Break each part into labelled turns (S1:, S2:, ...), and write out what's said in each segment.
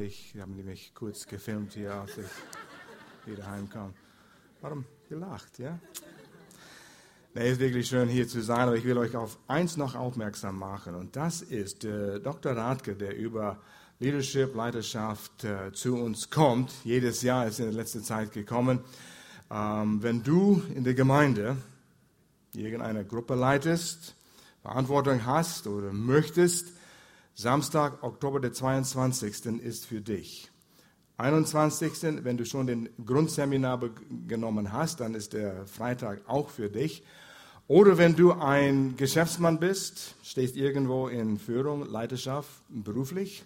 S1: Ich habe nämlich kurz gefilmt hier, als ich wieder heimkam. Warum gelacht, ja? Nee, ist wirklich schön hier zu sein, aber ich will euch auf eins noch aufmerksam machen. Und das ist äh, Dr. Radke, der über Leadership, Leiterschaft äh, zu uns kommt. Jedes Jahr ist in der letzten Zeit gekommen. Ähm, wenn du in der Gemeinde irgendeine Gruppe leitest, Verantwortung hast oder möchtest, Samstag, Oktober der 22. ist für dich. 21. wenn du schon den Grundseminar genommen hast, dann ist der Freitag auch für dich. Oder wenn du ein Geschäftsmann bist, stehst irgendwo in Führung, Leiterschaft, beruflich,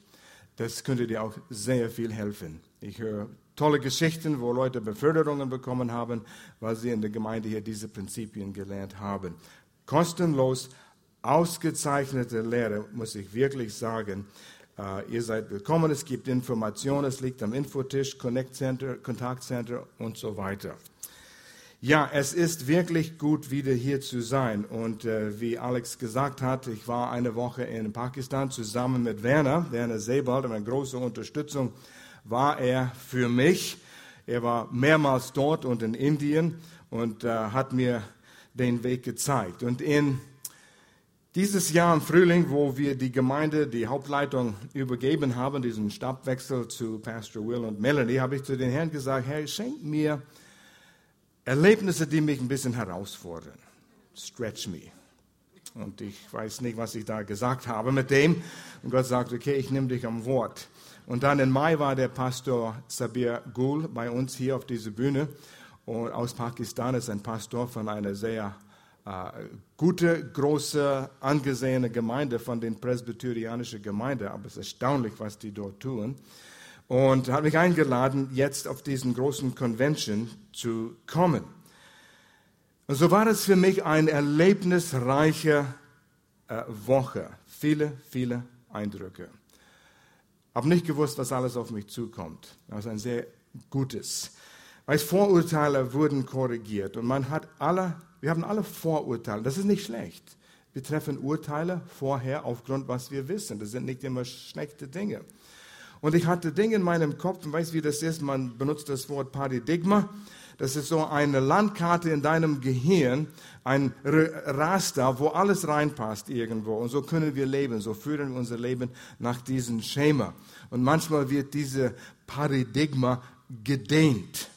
S1: das könnte dir auch sehr viel helfen. Ich höre tolle Geschichten, wo Leute Beförderungen bekommen haben, weil sie in der Gemeinde hier diese Prinzipien gelernt haben. Kostenlos ausgezeichnete Lehre, muss ich wirklich sagen. Uh, ihr seid willkommen, es gibt Informationen, es liegt am Infotisch, Connect Center, Kontaktcenter und so weiter. Ja, es ist wirklich gut, wieder hier zu sein. Und äh, wie Alex gesagt hat, ich war eine Woche in Pakistan zusammen mit Werner, Werner Sebald, eine große Unterstützung war er für mich. Er war mehrmals dort und in Indien und äh, hat mir den Weg gezeigt. Und in dieses Jahr im Frühling, wo wir die Gemeinde, die Hauptleitung übergeben haben, diesen Stabwechsel zu Pastor Will und Melanie, habe ich zu den Herrn gesagt, Herr, schenk mir Erlebnisse, die mich ein bisschen herausfordern. Stretch me. Und ich weiß nicht, was ich da gesagt habe mit dem. Und Gott sagt, okay, ich nehme dich am Wort. Und dann im Mai war der Pastor Sabir Gul bei uns hier auf dieser Bühne. Und aus Pakistan ist ein Pastor von einer sehr gute, große, angesehene Gemeinde von den presbyterianischen Gemeinden, aber es ist erstaunlich, was die dort tun. Und hat mich eingeladen, jetzt auf diesen großen Convention zu kommen. Und so war es für mich eine erlebnisreiche äh, Woche. Viele, viele Eindrücke. Habe nicht gewusst, was alles auf mich zukommt. Das ist ein sehr gutes. Weil Vorurteile wurden korrigiert und man hat alle wir haben alle Vorurteile. Das ist nicht schlecht. Wir treffen Urteile vorher aufgrund, was wir wissen. Das sind nicht immer schlechte Dinge. Und ich hatte Dinge in meinem Kopf, und weiß, wie das ist. Man benutzt das Wort Paradigma. Das ist so eine Landkarte in deinem Gehirn, ein Raster, wo alles reinpasst irgendwo. Und so können wir leben. So führen wir unser Leben nach diesem Schema. Und manchmal wird diese Paradigma gedehnt.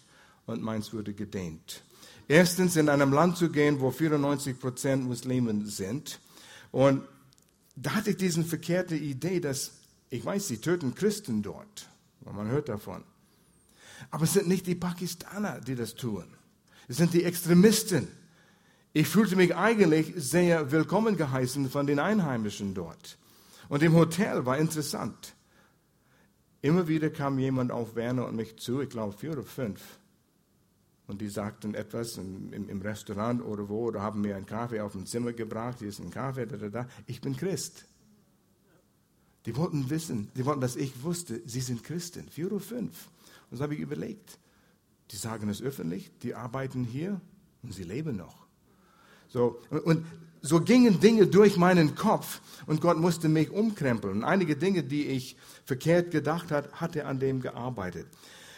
S1: Und meins wurde gedehnt. Erstens in einem Land zu gehen, wo 94 Prozent Muslimen sind. Und da hatte ich diese verkehrte Idee, dass, ich weiß, sie töten Christen dort. Man hört davon. Aber es sind nicht die Pakistaner, die das tun. Es sind die Extremisten. Ich fühlte mich eigentlich sehr willkommen geheißen von den Einheimischen dort. Und im Hotel war interessant. Immer wieder kam jemand auf Werner und mich zu, ich glaube vier oder fünf. Und die sagten etwas im, im, im, Restaurant oder wo, oder haben mir einen Kaffee auf dem Zimmer gebracht, hier ist ein Kaffee, da, da, da. Ich bin Christ. Die wollten wissen, die wollten, dass ich wusste, sie sind Christen. Vier oder fünf. Und so habe ich überlegt. Die sagen es öffentlich, die arbeiten hier und sie leben noch. So, und so gingen Dinge durch meinen Kopf und Gott musste mich umkrempeln. Und einige Dinge, die ich verkehrt gedacht hat, hat er an dem gearbeitet.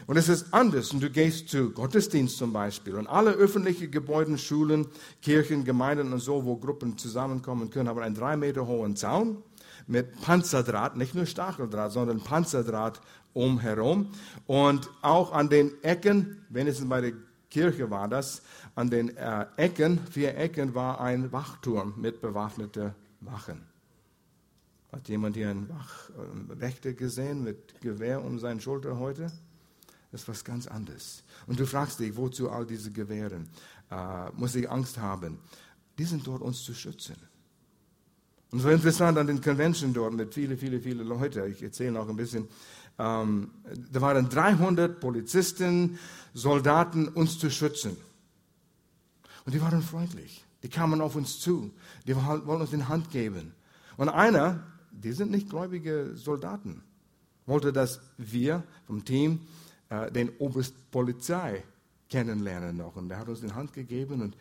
S1: Und es ist anders. Und du gehst zu Gottesdienst zum Beispiel. Und alle öffentlichen Gebäude, Schulen, Kirchen, Gemeinden und so, wo Gruppen zusammenkommen können, haben einen drei Meter hohen Zaun mit Panzerdraht, nicht nur Stacheldraht, sondern Panzerdraht umherum. Und auch an den Ecken, wenigstens bei der Kirche war das, an den äh, Ecken, vier Ecken, war ein Wachturm mit bewaffneten Wachen. Hat jemand hier einen äh, Wächter gesehen mit Gewehr um seine Schulter heute? Das ist was ganz anderes. Und du fragst dich, wozu all diese Gewehren? Äh, muss ich Angst haben? Die sind dort, uns zu schützen. Und so interessant an den Convention dort mit vielen, vielen, vielen Leuten. Ich erzähle noch ein bisschen. Ähm, da waren 300 Polizisten, Soldaten, uns zu schützen. Und die waren freundlich. Die kamen auf uns zu. Die wollten uns in Hand geben. Und einer, die sind nicht gläubige Soldaten, wollte, dass wir vom Team äh, den Oberst Polizei kennenlernen noch. Und der hat uns in Hand gegeben und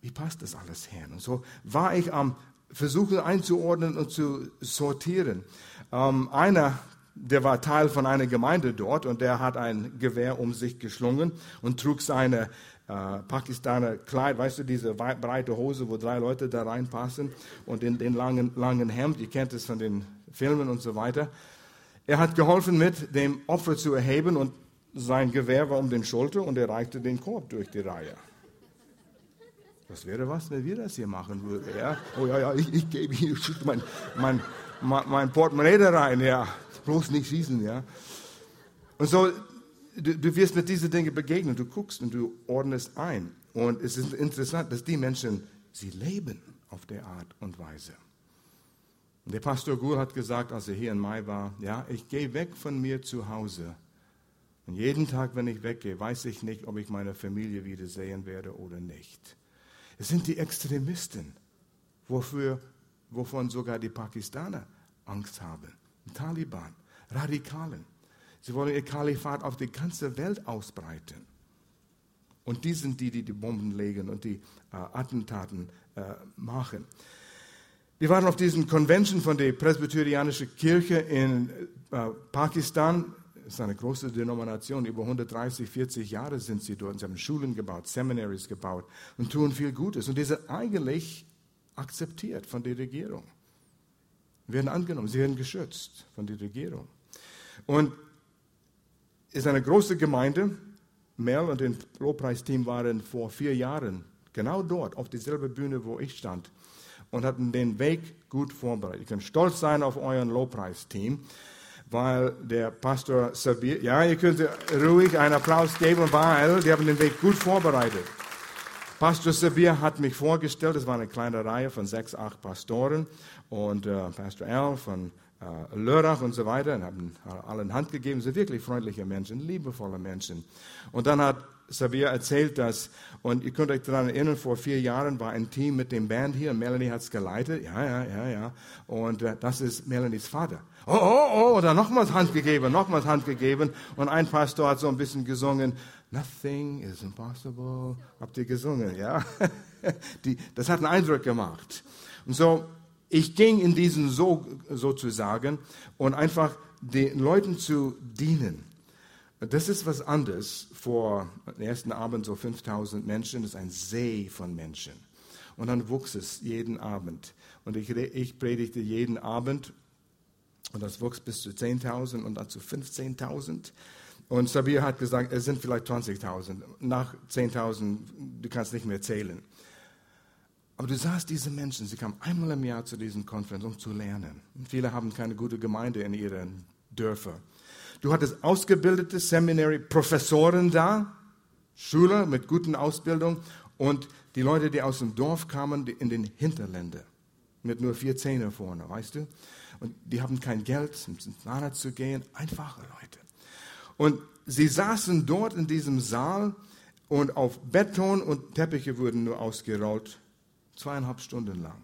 S1: wie passt das alles her? Und so war ich am Versuchen einzuordnen und zu sortieren. Ähm, einer der war Teil von einer Gemeinde dort und der hat ein Gewehr um sich geschlungen und trug seine äh, Pakistaner Kleid, weißt du, diese breite Hose, wo drei Leute da reinpassen und in den langen, langen Hemd, ihr kennt es von den Filmen und so weiter. Er hat geholfen, mit dem Opfer zu erheben und sein Gewehr war um den Schulter und er reichte den Korb durch die Reihe. Das wäre was, wenn wir das hier machen würden. Ja? Oh ja, ja, ich, ich gebe hier mein, mein, mein, Portemonnaie da rein, ja. Bloß nicht schießen, ja. Und so, du, du wirst mit diesen Dingen begegnen, du guckst und du ordnest ein. Und es ist interessant, dass die Menschen, sie leben auf der Art und Weise. Und der Pastor Gur hat gesagt, als er hier in Mai war, ja, ich gehe weg von mir zu Hause. Und jeden Tag, wenn ich weggehe, weiß ich nicht, ob ich meine Familie wiedersehen werde oder nicht. Es sind die Extremisten, wofür, wovon sogar die Pakistaner Angst haben. Taliban, Radikalen. Sie wollen ihr Kalifat auf die ganze Welt ausbreiten. Und die sind die, die die Bomben legen und die äh, Attentaten äh, machen. Wir waren auf diesen Convention von der Presbyterianischen Kirche in äh, Pakistan ist eine große Denomination, über 130, 40 Jahre sind sie dort. Sie haben Schulen gebaut, Seminaries gebaut und tun viel Gutes. Und die sind eigentlich akzeptiert von der Regierung. Werden angenommen, sie werden geschützt von der Regierung. Und es ist eine große Gemeinde. Mel und das Lobpreisteam waren vor vier Jahren genau dort, auf dieselbe Bühne, wo ich stand, und hatten den Weg gut vorbereitet. Ihr könnt stolz sein auf euren Lobpreisteam weil der Pastor Sabir, ja, ihr könnt ruhig einen Applaus geben, weil die haben den Weg gut vorbereitet. Pastor Sabir hat mich vorgestellt, es war eine kleine Reihe von sechs, acht Pastoren und äh, Pastor Al von äh, Lörrach und so weiter und haben allen Hand gegeben, sind wirklich freundliche Menschen, liebevolle Menschen. Und dann hat Sabir erzählt das. Und ihr könnt euch daran erinnern, vor vier Jahren war ein Team mit dem Band hier Melanie hat es geleitet. Ja, ja, ja, ja. Und äh, das ist Melanies Vater. Oh, oh, oh, oder nochmals Hand gegeben, nochmals Hand gegeben. Und ein Pastor hat so ein bisschen gesungen, Nothing is impossible. Habt ihr gesungen, ja? Die, das hat einen Eindruck gemacht. Und so, ich ging in diesen so sozusagen und einfach den Leuten zu dienen. Das ist was anderes. Vor dem ersten Abend so 5000 Menschen, das ist ein See von Menschen. Und dann wuchs es jeden Abend. Und ich, ich predigte jeden Abend und das wuchs bis zu 10.000 und dann zu 15.000. Und Sabir hat gesagt, es sind vielleicht 20.000. Nach 10.000, du kannst nicht mehr zählen. Aber du sahst diese Menschen, sie kamen einmal im Jahr zu diesen Konferenzen, um zu lernen. Und viele haben keine gute Gemeinde in ihren Dörfern. Du hattest ausgebildete Seminary-Professoren da, Schüler mit guten Ausbildung und die Leute, die aus dem Dorf kamen, in den Hinterländern mit nur vier Zähnen vorne, weißt du? Und die haben kein Geld, zum Zahnarzt zu gehen, einfache Leute. Und sie saßen dort in diesem Saal und auf Beton und Teppiche wurden nur ausgerollt, zweieinhalb Stunden lang.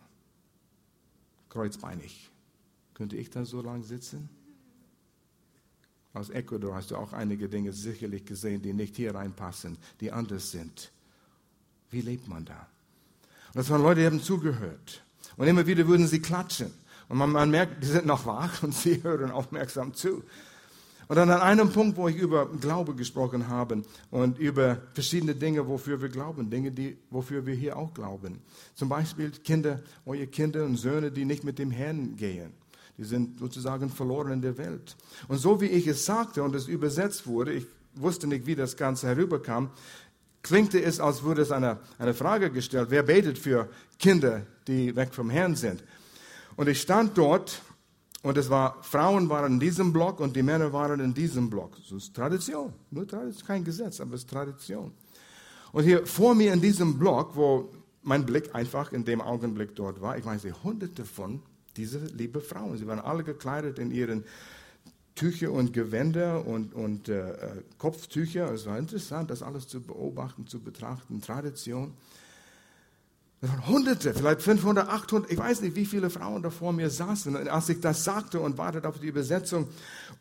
S1: Kreuzbeinig. Könnte ich da so lang sitzen? Aus Ecuador hast du auch einige Dinge sicherlich gesehen, die nicht hier reinpassen, die anders sind. Wie lebt man da? Und das waren Leute, die haben zugehört. Und immer wieder würden sie klatschen. Und man, man merkt, die sind noch wach und sie hören aufmerksam zu. Und dann an einem Punkt, wo ich über Glaube gesprochen habe und über verschiedene Dinge, wofür wir glauben, Dinge, die, wofür wir hier auch glauben. Zum Beispiel Kinder, eure Kinder und Söhne, die nicht mit dem Herrn gehen. Die sind sozusagen verloren in der Welt. Und so wie ich es sagte und es übersetzt wurde, ich wusste nicht, wie das Ganze herüberkam, klingte es, als würde es eine, eine Frage gestellt, wer betet für Kinder, die weg vom Herrn sind. Und ich stand dort und es war, Frauen waren in diesem Block und die Männer waren in diesem Block. Das ist Tradition. Nur Tradition, kein Gesetz, aber es ist Tradition. Und hier vor mir in diesem Block, wo mein Blick einfach in dem Augenblick dort war, ich weiß nicht, hunderte von diese liebe Frauen. Sie waren alle gekleidet in ihren Tücher und Gewänder und, und äh, Kopftücher. Es war interessant, das alles zu beobachten, zu betrachten. Tradition. Es waren Hunderte, vielleicht 500, 800, ich weiß nicht, wie viele Frauen da vor mir saßen. Und als ich das sagte und wartete auf die Übersetzung,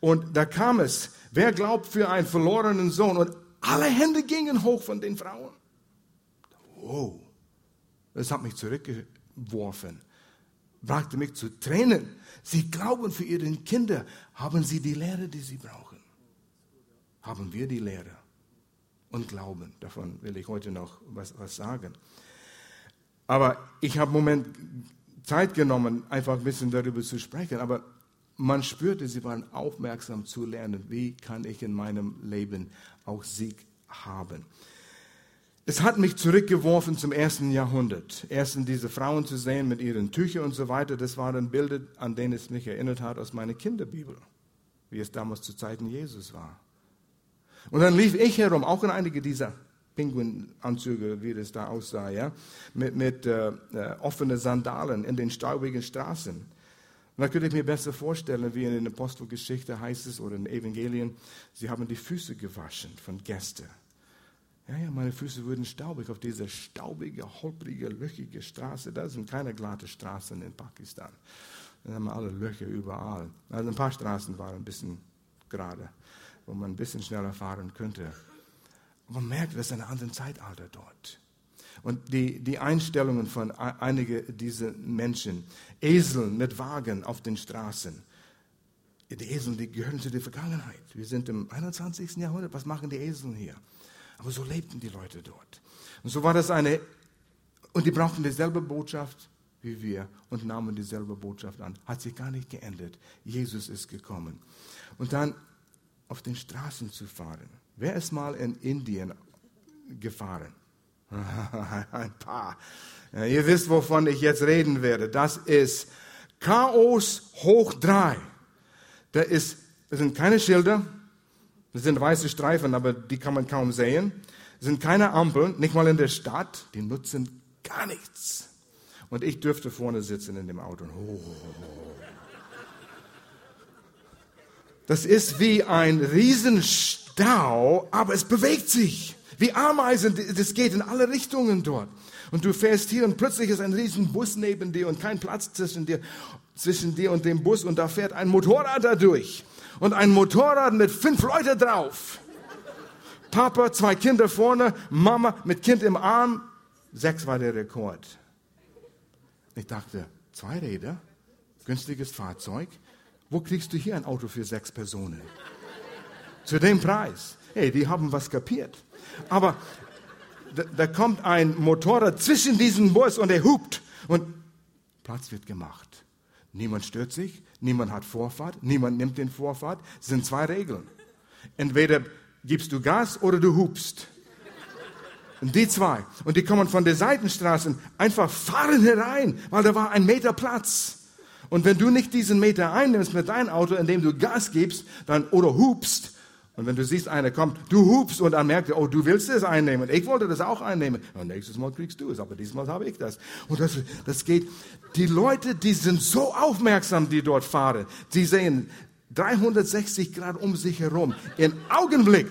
S1: und da kam es, wer glaubt für einen verlorenen Sohn? Und alle Hände gingen hoch von den Frauen. Wow, das hat mich zurückgeworfen brachte mich zu Tränen. Sie glauben für ihre Kinder. Haben sie die Lehre, die sie brauchen? Haben wir die Lehre und Glauben? Davon will ich heute noch was, was sagen. Aber ich habe im Moment Zeit genommen, einfach ein bisschen darüber zu sprechen. Aber man spürte, sie waren aufmerksam zu lernen, wie kann ich in meinem Leben auch Sieg haben. Es hat mich zurückgeworfen zum ersten Jahrhundert. Erstens diese Frauen zu sehen mit ihren Tüchern und so weiter, das waren Bilder, an denen es mich erinnert hat aus meiner Kinderbibel, wie es damals zu Zeiten Jesus war. Und dann lief ich herum, auch in einige dieser Pinguinanzüge, wie das da aussah, ja, mit, mit äh, äh, offenen Sandalen in den staubigen Straßen. Und da könnte ich mir besser vorstellen, wie in der Apostelgeschichte heißt es oder in den Evangelien, sie haben die Füße gewaschen von Gästen. Ja, ja, meine Füße wurden staubig auf dieser staubige, holprige, löchige Straße. Da sind keine glatte Straßen in Pakistan. Da haben wir alle Löcher überall. Also ein paar Straßen waren ein bisschen gerade, wo man ein bisschen schneller fahren könnte. Man merkt, das ist ein anderes Zeitalter dort. Und die, die Einstellungen von einigen dieser Menschen, Esel mit Wagen auf den Straßen, die Esel, die gehören zu der Vergangenheit. Wir sind im 21. Jahrhundert. Was machen die Esel hier? Aber so lebten die Leute dort. Und so war das eine, und die brauchten dieselbe Botschaft wie wir und nahmen dieselbe Botschaft an. Hat sich gar nicht geändert. Jesus ist gekommen. Und dann auf den Straßen zu fahren. Wer ist mal in Indien gefahren? Ein paar. Ihr wisst, wovon ich jetzt reden werde. Das ist Chaos hoch drei. Da ist, das sind keine Schilder, das sind weiße Streifen, aber die kann man kaum sehen. Es sind keine Ampeln, nicht mal in der Stadt. Die nutzen gar nichts. Und ich dürfte vorne sitzen in dem Auto. Oh. Das ist wie ein Riesenstau, aber es bewegt sich. Wie Ameisen, das geht in alle Richtungen dort. Und du fährst hier und plötzlich ist ein Riesenbus neben dir und kein Platz zwischen dir, zwischen dir und dem Bus und da fährt ein Motorrad da durch und ein Motorrad mit fünf Leuten drauf. Papa, zwei Kinder vorne, Mama mit Kind im Arm. Sechs war der Rekord. Ich dachte, zwei Räder, günstiges Fahrzeug. Wo kriegst du hier ein Auto für sechs Personen? Zu dem Preis. Hey, die haben was kapiert. Aber da, da kommt ein Motorrad zwischen diesen Bus und er hupt und Platz wird gemacht. Niemand stört sich, niemand hat Vorfahrt, niemand nimmt den Vorfahrt. Es sind zwei Regeln. Entweder gibst du Gas oder du hupst. Und die zwei. Und die kommen von der Seitenstraße einfach fahren herein, weil da war ein Meter Platz. Und wenn du nicht diesen Meter einnimmst mit deinem Auto, indem du Gas gibst, dann oder hupst, und wenn du siehst, einer kommt, du hupst und dann merkt er, oh, du willst es einnehmen. Ich wollte das auch einnehmen. Und nächstes Mal kriegst du es, aber diesmal habe ich das. Und das, das geht. Die Leute, die sind so aufmerksam, die dort fahren. Die sehen 360 Grad um sich herum. In Augenblick.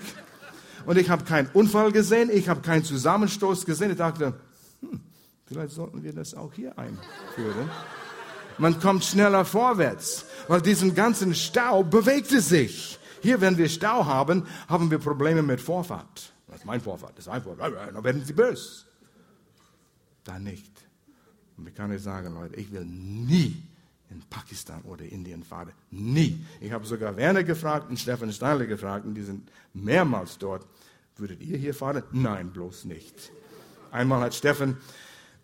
S1: Und ich habe keinen Unfall gesehen, ich habe keinen Zusammenstoß gesehen. Ich dachte, hm, vielleicht sollten wir das auch hier einführen. Man kommt schneller vorwärts, weil diesen ganzen Stau bewegte sich. Hier, wenn wir Stau haben, haben wir Probleme mit Vorfahrt. Das ist mein Vorfahrt, das ist mein Vorfahrt. Dann werden sie böse. Da nicht. Und ich kann euch sagen, Leute, ich will nie in Pakistan oder Indien fahren. Nie. Ich habe sogar Werner gefragt und Stefan Steinle gefragt und die sind mehrmals dort. Würdet ihr hier fahren? Nein, bloß nicht. Einmal hat Stefan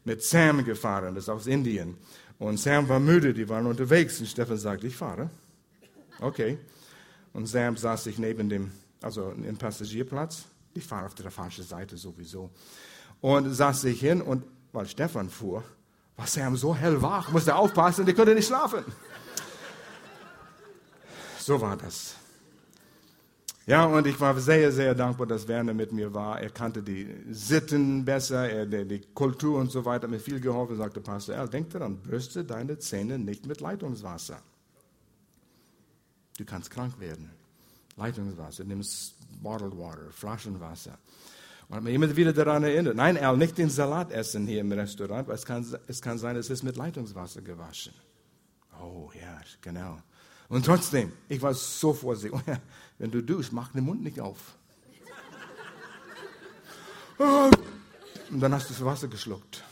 S1: mit Sam gefahren, das ist aus Indien. Und Sam war müde, die waren unterwegs und Stefan sagt, ich fahre. Okay. Und Sam saß sich neben dem, also im Passagierplatz. Ich fahre auf der falschen Seite sowieso. Und saß sich hin und, weil Stefan fuhr, war Sam so hellwach, musste aufpassen, der konnte nicht schlafen. So war das. Ja, und ich war sehr, sehr dankbar, dass Werner mit mir war. Er kannte die Sitten besser, er, die, die Kultur und so weiter, mir viel geholfen, sagte Pastor Er, denk daran, bürste deine Zähne nicht mit Leitungswasser. Du kannst krank werden. Leitungswasser, nimmst Bottled Water, Flaschenwasser. Und mich immer wieder daran erinnert, nein, Al, nicht den Salat essen hier im Restaurant, weil es kann, es kann sein, es ist mit Leitungswasser gewaschen. Oh ja, genau. Und trotzdem, ich war so vorsichtig. Oh, wenn du duschst, mach den Mund nicht auf. Und dann hast du das Wasser geschluckt.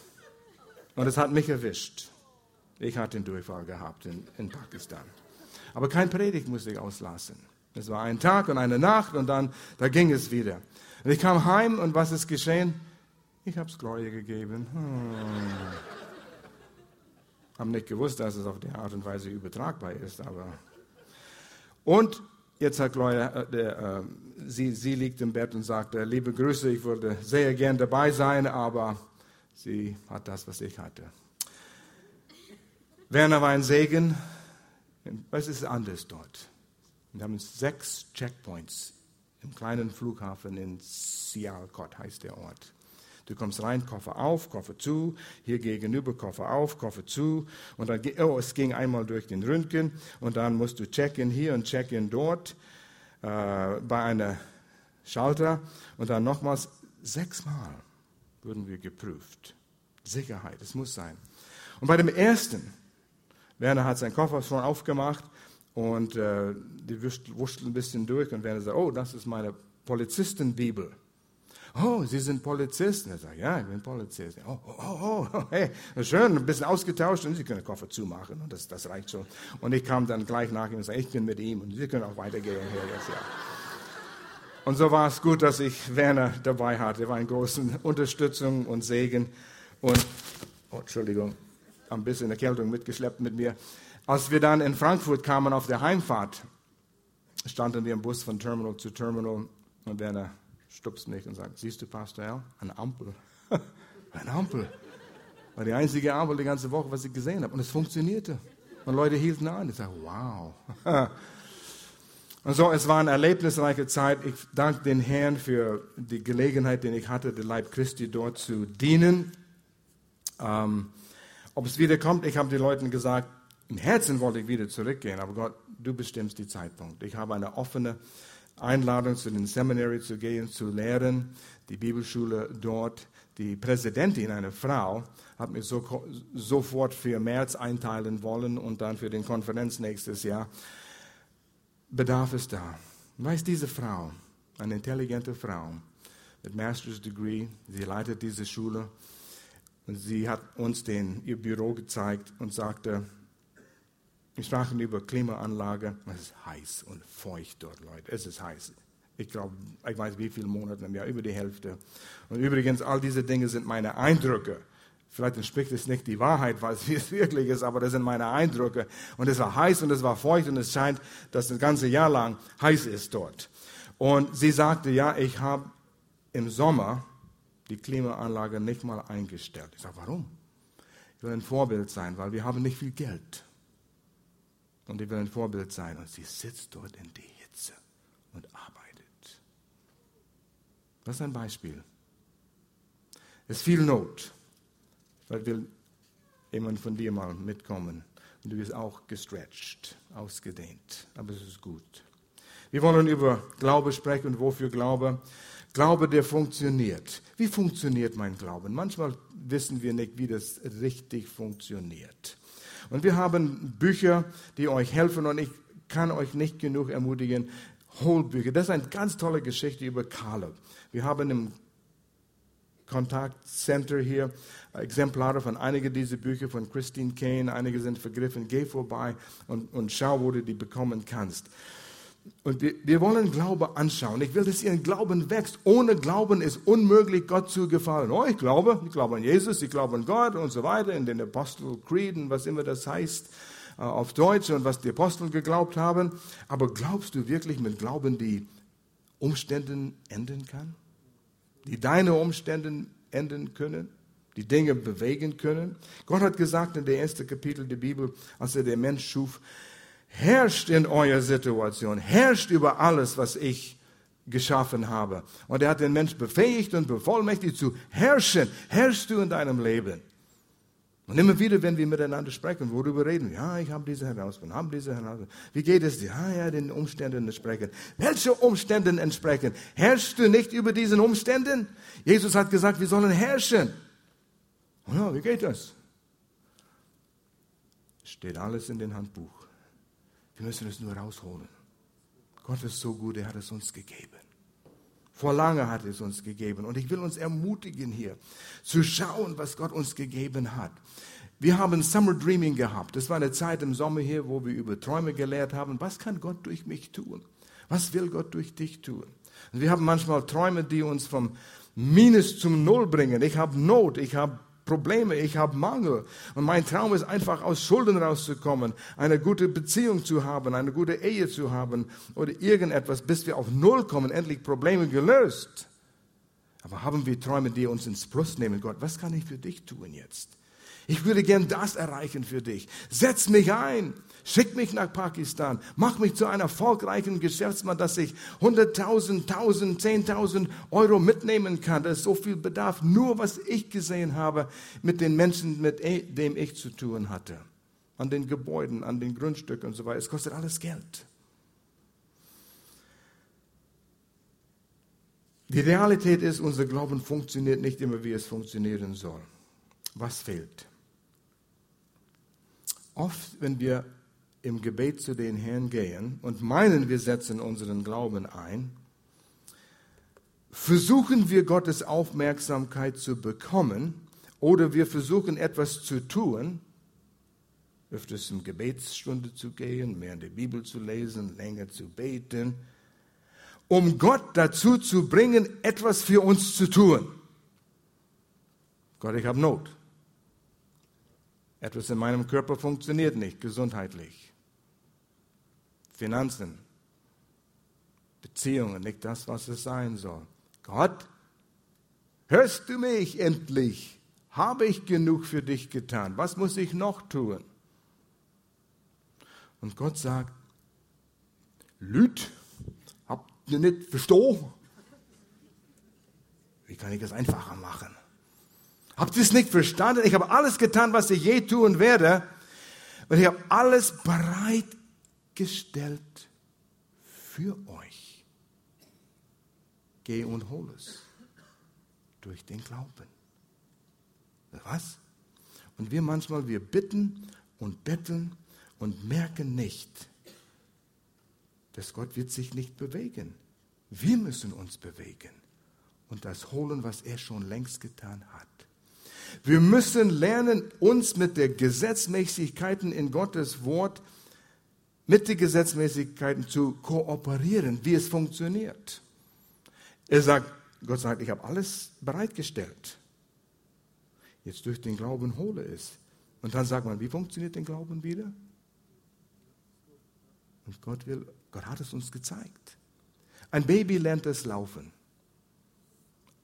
S1: Und es hat mich erwischt. Ich hatte den Durchfall gehabt in, in Pakistan. Aber kein Predigt musste ich auslassen. Es war ein Tag und eine Nacht und dann, da ging es wieder. Und ich kam heim und was ist geschehen? Ich habe es Gloria gegeben. Hm. Haben nicht gewusst, dass es auf die Art und Weise übertragbar ist, aber. Und jetzt hat Gloria, äh, der, äh, sie, sie liegt im Bett und sagt, äh, liebe Grüße, ich würde sehr gern dabei sein, aber sie hat das, was ich hatte. Werner war ein Segen. Was ist anders dort? Wir haben sechs Checkpoints im kleinen Flughafen in Sialkot, heißt der Ort. Du kommst rein, Koffer auf, Koffer zu, hier gegenüber Koffer auf, Koffer zu. Und dann, oh, es ging einmal durch den Röntgen und dann musst du checken hier und checken dort äh, bei einer Schalter. Und dann nochmals sechsmal wurden wir geprüft. Sicherheit, es muss sein. Und bei dem ersten, Werner hat seinen Koffer schon aufgemacht und äh, die wuschten ein bisschen durch und Werner sagt, oh, das ist meine Polizistenbibel oh, Sie sind Polizist? Und er sagt, ja, ich bin Polizist. Oh, oh, oh, oh hey, schön, ein bisschen ausgetauscht und Sie können den Koffer zumachen und das, das reicht schon. Und ich kam dann gleich nach ihm und sagte, ich bin mit ihm und Sie können auch weitergehen. Jetzt, ja. Und so war es gut, dass ich Werner dabei hatte. Er war eine große Unterstützung und Segen. Und, oh, Entschuldigung, ein bisschen Erkältung mitgeschleppt mit mir. Als wir dann in Frankfurt kamen auf der Heimfahrt, standen wir im Bus von Terminal zu Terminal und Werner stupst mich und sagt, siehst du, Pastor Al, eine Ampel. eine Ampel. War die einzige Ampel die ganze Woche, was ich gesehen habe. Und es funktionierte. Und Leute hielten an. Ich sage, wow. Und so, es war eine erlebnisreiche Zeit. Ich danke den Herrn für die Gelegenheit, die ich hatte, den Leib Christi dort zu dienen. Ähm, ob es wieder kommt, ich habe den Leuten gesagt, im Herzen wollte ich wieder zurückgehen, aber Gott, du bestimmst die Zeitpunkt. Ich habe eine offene Einladung zu den Seminary zu gehen, zu lehren, die Bibelschule dort. Die Präsidentin, eine Frau, hat mich so, sofort für März einteilen wollen und dann für den Konferenz nächstes Jahr. Bedarf es da. Weiß diese Frau, eine intelligente Frau mit Master's Degree, sie leitet diese Schule und sie hat uns den, ihr Büro gezeigt und sagte, wir sprachen über Klimaanlage. Es ist heiß und feucht dort, Leute. Es ist heiß. Ich glaube, ich weiß wie viele Monate im Jahr, über die Hälfte. Und übrigens, all diese Dinge sind meine Eindrücke. Vielleicht entspricht es nicht die Wahrheit, was es wirklich ist, aber das sind meine Eindrücke. Und es war heiß und es war feucht und es scheint, dass das ganze Jahr lang heiß ist dort. Und sie sagte, ja, ich habe im Sommer die Klimaanlage nicht mal eingestellt. Ich sage, warum? Ich will ein Vorbild sein, weil wir haben nicht viel Geld. Und ich will ein Vorbild sein. Und sie sitzt dort in die Hitze und arbeitet. Das ist ein Beispiel. Es ist viel Not. Vielleicht will jemand von dir mal mitkommen. Und du bist auch gestretched, ausgedehnt. Aber es ist gut. Wir wollen über Glaube sprechen und wofür Glaube. Glaube, der funktioniert. Wie funktioniert mein Glauben? Manchmal wissen wir nicht, wie das richtig funktioniert. Und wir haben Bücher, die euch helfen und ich kann euch nicht genug ermutigen, Hohlbücher. Das ist eine ganz tolle Geschichte über Caleb. Wir haben im Kontaktcenter hier Exemplare von einigen dieser Bücher von Christine Kane. Einige sind vergriffen. Geh vorbei und, und schau, wo du die bekommen kannst. Und wir, wir, wollen Glaube anschauen. Ich will, dass ihr Glauben wächst. Ohne Glauben ist unmöglich, Gott zu gefallen. Oh, ich glaube, ich glaube an Jesus, ich glaube an Gott und so weiter, in den Apostel Creeden, was immer das heißt äh, auf Deutsch und was die Apostel geglaubt haben. Aber glaubst du wirklich mit Glauben, die Umständen enden kann? Die deine Umstände enden können? Die Dinge bewegen können? Gott hat gesagt in der ersten Kapitel der Bibel, als er den Mensch schuf, herrscht in eurer Situation, herrscht über alles, was ich geschaffen habe. Und er hat den Mensch befähigt und bevollmächtigt zu herrschen. Herrschst du in deinem Leben? Und immer wieder, wenn wir miteinander sprechen, worüber reden wir? Ja, ich habe diese Herausforderung, habe diese Herausforderung. Wie geht es dir? Ja, ja, den Umständen entsprechen. Welche Umständen entsprechen? Herrschst du nicht über diesen Umständen? Jesus hat gesagt, wir sollen herrschen. Ja, wie geht das? Steht alles in dem Handbuch. Wir müssen es nur rausholen. Gott ist so gut, er hat es uns gegeben. Vor lange hat es uns gegeben. Und ich will uns ermutigen hier, zu schauen, was Gott uns gegeben hat. Wir haben Summer Dreaming gehabt. Das war eine Zeit im Sommer hier, wo wir über Träume gelehrt haben. Was kann Gott durch mich tun? Was will Gott durch dich tun? Und wir haben manchmal Träume, die uns vom Minus zum Null bringen. Ich habe Not, ich habe Probleme, ich habe Mangel. Und mein Traum ist einfach aus Schulden rauszukommen, eine gute Beziehung zu haben, eine gute Ehe zu haben oder irgendetwas, bis wir auf Null kommen, endlich Probleme gelöst. Aber haben wir Träume, die uns ins Plus nehmen? Gott, was kann ich für dich tun jetzt? Ich würde gern das erreichen für dich. Setz mich ein. Schick mich nach Pakistan. Mach mich zu einem erfolgreichen Geschäftsmann, dass ich 100.000, 1.000, 10.000 Euro mitnehmen kann. Das ist so viel Bedarf. Nur was ich gesehen habe mit den Menschen, mit e, dem ich zu tun hatte. An den Gebäuden, an den Grundstücken und so weiter. Es kostet alles Geld. Die Realität ist, unser Glauben funktioniert nicht immer, wie es funktionieren soll. Was fehlt? Oft, wenn wir im Gebet zu den Herrn gehen und meinen, wir setzen unseren Glauben ein, versuchen wir Gottes Aufmerksamkeit zu bekommen oder wir versuchen etwas zu tun, öfters in Gebetsstunde zu gehen, mehr in die Bibel zu lesen, länger zu beten, um Gott dazu zu bringen, etwas für uns zu tun. Gott, ich habe Not. Etwas in meinem Körper funktioniert nicht gesundheitlich. Finanzen, Beziehungen, nicht das, was es sein soll. Gott, hörst du mich endlich? Habe ich genug für dich getan? Was muss ich noch tun? Und Gott sagt, Lüt, habt ihr nicht verstanden? Wie kann ich es einfacher machen? Habt ihr es nicht verstanden? Ich habe alles getan, was ich je tun werde. Und ich habe alles bereit gestellt für euch. Geh und hol es durch den Glauben. Was? Und wir manchmal, wir bitten und betteln und merken nicht, dass Gott wird sich nicht bewegen. Wir müssen uns bewegen und das holen, was er schon längst getan hat. Wir müssen lernen, uns mit den Gesetzmäßigkeiten in Gottes Wort zu mit den Gesetzmäßigkeiten zu kooperieren, wie es funktioniert. Er sagt, Gott sagt, ich habe alles bereitgestellt. Jetzt durch den Glauben hole es. Und dann sagt man, wie funktioniert der Glauben wieder? Und Gott will, Gott hat es uns gezeigt. Ein Baby lernt es laufen.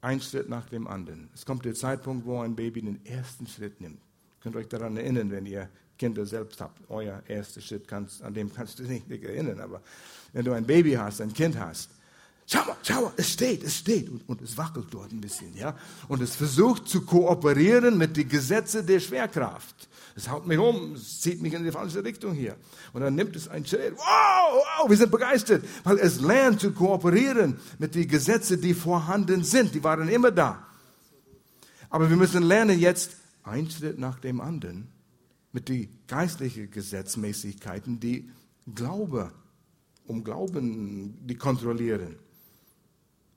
S1: Ein Schritt nach dem anderen. Es kommt der Zeitpunkt, wo ein Baby den ersten Schritt nimmt. Ihr könnt euch daran erinnern, wenn ihr Kinder selbst habt, euer erster Schritt, kannst, an dem kannst du dich nicht erinnern, aber wenn du ein Baby hast, ein Kind hast, schau mal, schau mal, es steht, es steht und, und es wackelt dort ein bisschen, ja, und es versucht zu kooperieren mit den Gesetzen der Schwerkraft. Es haut mich um, es zieht mich in die falsche Richtung hier. Und dann nimmt es einen Schritt. Wow, wow, wir sind begeistert, weil es lernt zu kooperieren mit den Gesetzen, die vorhanden sind. Die waren immer da. Aber wir müssen lernen jetzt, einen Schritt nach dem anderen, mit den geistlichen Gesetzmäßigkeiten, die Glaube, um Glauben, die kontrollieren.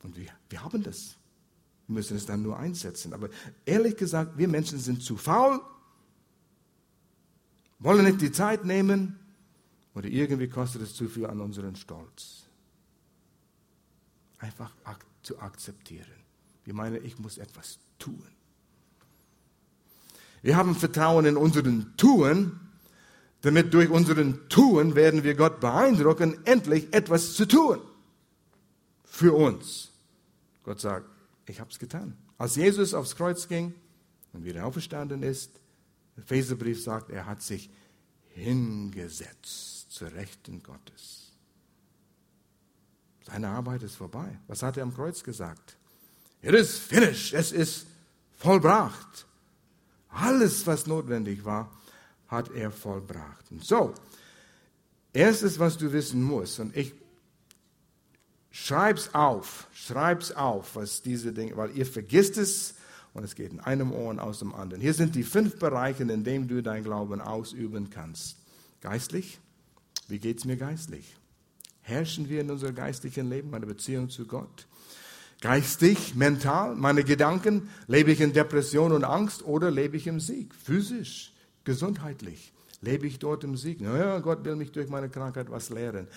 S1: Und wir, wir haben das. Wir müssen es dann nur einsetzen. Aber ehrlich gesagt, wir Menschen sind zu faul, wollen nicht die Zeit nehmen oder irgendwie kostet es zu viel an unseren Stolz. Einfach zu akzeptieren. Wir meinen, ich muss etwas tun. Wir haben Vertrauen in unseren Tun, damit durch unseren Tun werden wir Gott beeindrucken, endlich etwas zu tun für uns. Gott sagt, ich habe es getan. Als Jesus aufs Kreuz ging und wieder auferstanden ist, der Epheserbrief sagt, er hat sich hingesetzt zur Rechten Gottes. Seine Arbeit ist vorbei. Was hat er am Kreuz gesagt? It is finished. Es ist vollbracht. Alles, was notwendig war, hat er vollbracht. Und so, erstes, was du wissen musst, und ich schreib's auf, schreib's auf, was diese Dinge, weil ihr vergisst es und es geht in einem Ohr und aus dem anderen. Hier sind die fünf Bereiche, in denen du dein Glauben ausüben kannst. Geistlich, wie geht's mir geistlich? Herrschen wir in unserem geistlichen Leben, meine Beziehung zu Gott? Geistig, mental, meine Gedanken, lebe ich in Depression und Angst oder lebe ich im Sieg? Physisch, gesundheitlich. Lebe ich dort im Sieg? Naja, Gott will mich durch meine Krankheit was lehren.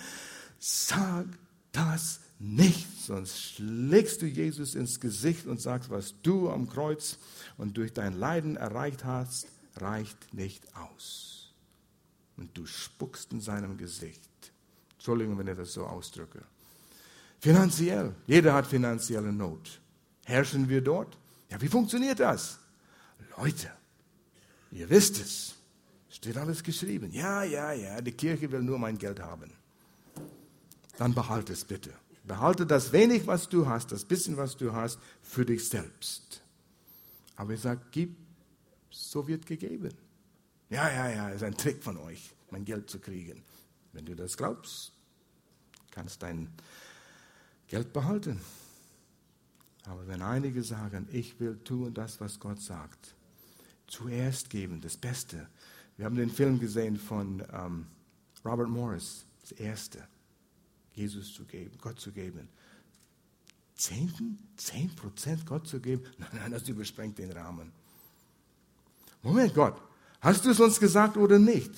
S1: Sag das nicht, sonst schlägst du Jesus ins Gesicht und sagst, was du am Kreuz und durch dein Leiden erreicht hast, reicht nicht aus. Und du spuckst in seinem Gesicht. Entschuldigung, wenn ich das so ausdrücke. Finanziell. Jeder hat finanzielle Not. Herrschen wir dort? Ja, wie funktioniert das? Leute, ihr wisst es. Steht alles geschrieben. Ja, ja, ja, die Kirche will nur mein Geld haben. Dann behalte es bitte. Behalte das wenig, was du hast, das bisschen, was du hast, für dich selbst. Aber er sagt, gib, so wird gegeben. Ja, ja, ja, ist ein Trick von euch, mein Geld zu kriegen. Wenn du das glaubst, kannst dein Geld behalten. Aber wenn einige sagen, ich will tun das, was Gott sagt, zuerst geben, das Beste. Wir haben den Film gesehen von ähm, Robert Morris, das Erste, Jesus zu geben, Gott zu geben. Zehnten, zehn Prozent Gott zu geben? Nein, nein, das übersprengt den Rahmen. Moment, Gott, hast du es uns gesagt oder nicht?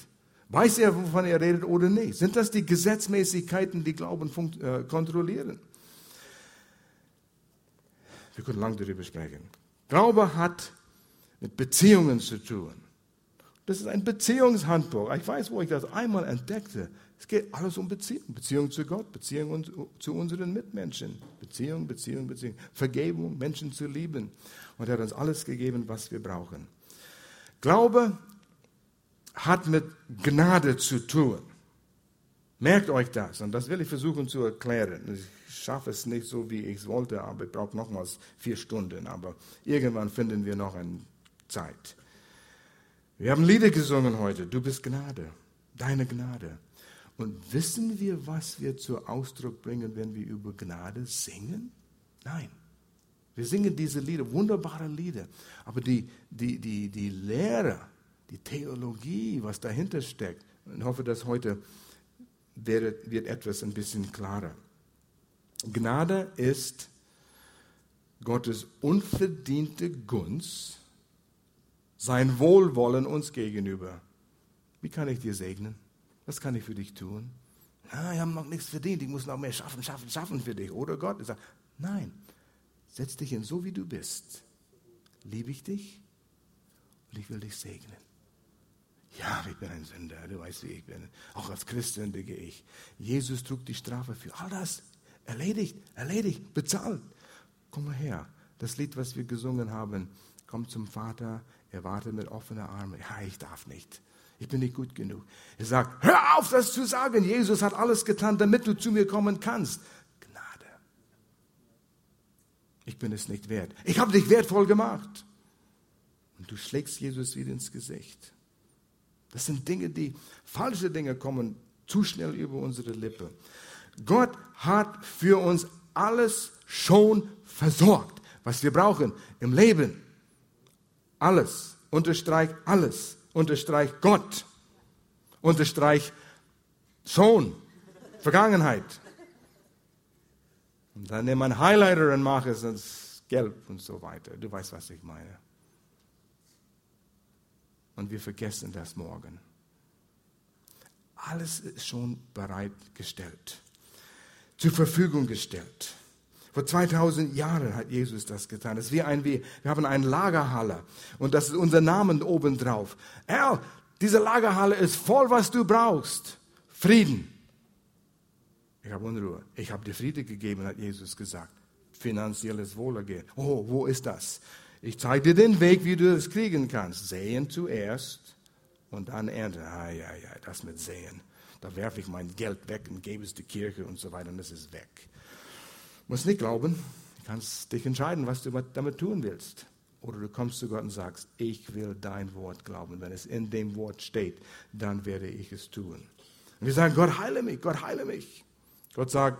S1: Weiß er, wovon er redet oder nicht? Sind das die Gesetzmäßigkeiten, die Glauben äh, kontrollieren? Wir können lange darüber sprechen. Glaube hat mit Beziehungen zu tun. Das ist ein Beziehungshandbuch. Ich weiß, wo ich das einmal entdeckte. Es geht alles um Beziehung. Beziehung zu Gott, Beziehung zu unseren Mitmenschen. Beziehung, Beziehung, Beziehung. Vergebung, Menschen zu lieben. Und er hat uns alles gegeben, was wir brauchen. Glaube hat mit Gnade zu tun. Merkt euch das. Und das will ich versuchen zu erklären. Schaffe es nicht so, wie ich es wollte, aber ich brauche nochmals vier Stunden. Aber irgendwann finden wir noch eine Zeit. Wir haben Lieder gesungen heute. Du bist Gnade. Deine Gnade. Und wissen wir, was wir zu Ausdruck bringen, wenn wir über Gnade singen? Nein. Wir singen diese Lieder, wunderbare Lieder. Aber die, die, die, die Lehre, die Theologie, was dahinter steckt, ich hoffe, dass heute wird etwas ein bisschen klarer. Gnade ist Gottes unverdiente Gunst, sein Wohlwollen uns gegenüber. Wie kann ich dir segnen? Was kann ich für dich tun? Na, ich habe noch nichts verdient, ich muss noch mehr schaffen, schaffen, schaffen für dich. Oder Gott sagt, nein, setz dich hin, so wie du bist. Liebe ich dich und ich will dich segnen. Ja, ich bin ein Sünder, du weißt, wie ich bin. Auch als Christ sündige ich. Jesus trug die Strafe für all das. Erledigt, erledigt, bezahlt. Komm mal her. Das Lied, was wir gesungen haben, komm zum Vater, er wartet mit offenen Armen. Ja, ich darf nicht. Ich bin nicht gut genug. Er sagt, hör auf, das zu sagen. Jesus hat alles getan, damit du zu mir kommen kannst. Gnade. Ich bin es nicht wert. Ich habe dich wertvoll gemacht. Und du schlägst Jesus wieder ins Gesicht. Das sind Dinge, die, falsche Dinge kommen zu schnell über unsere Lippe. Gott hat für uns alles schon versorgt, was wir brauchen im Leben. Alles. Unterstreich alles. Unterstreich Gott. Unterstreich schon. Vergangenheit. Und dann nehme ein Highlighter und mache es ins Gelb und so weiter. Du weißt, was ich meine. Und wir vergessen das morgen. Alles ist schon bereitgestellt, zur Verfügung gestellt. Vor 2000 Jahren hat Jesus das getan. Das wie ein, wir haben eine Lagerhalle und das ist unser Name obendrauf. Herr, diese Lagerhalle ist voll, was du brauchst. Frieden. Ich habe Unruhe. Ich habe dir Friede gegeben, hat Jesus gesagt. Finanzielles Wohlergehen. Oh, wo ist das? Ich zeige dir den Weg, wie du das kriegen kannst. Sehen zuerst und dann ernten. Ah, ja, ja, das mit Sehen. Da werfe ich mein Geld weg und gebe es der Kirche und so weiter und es ist weg musst nicht glauben. Du kannst dich entscheiden, was du damit tun willst. Oder du kommst zu Gott und sagst, ich will dein Wort glauben. Wenn es in dem Wort steht, dann werde ich es tun. Und wir sagen, Gott heile mich, Gott heile mich. Gott sagt,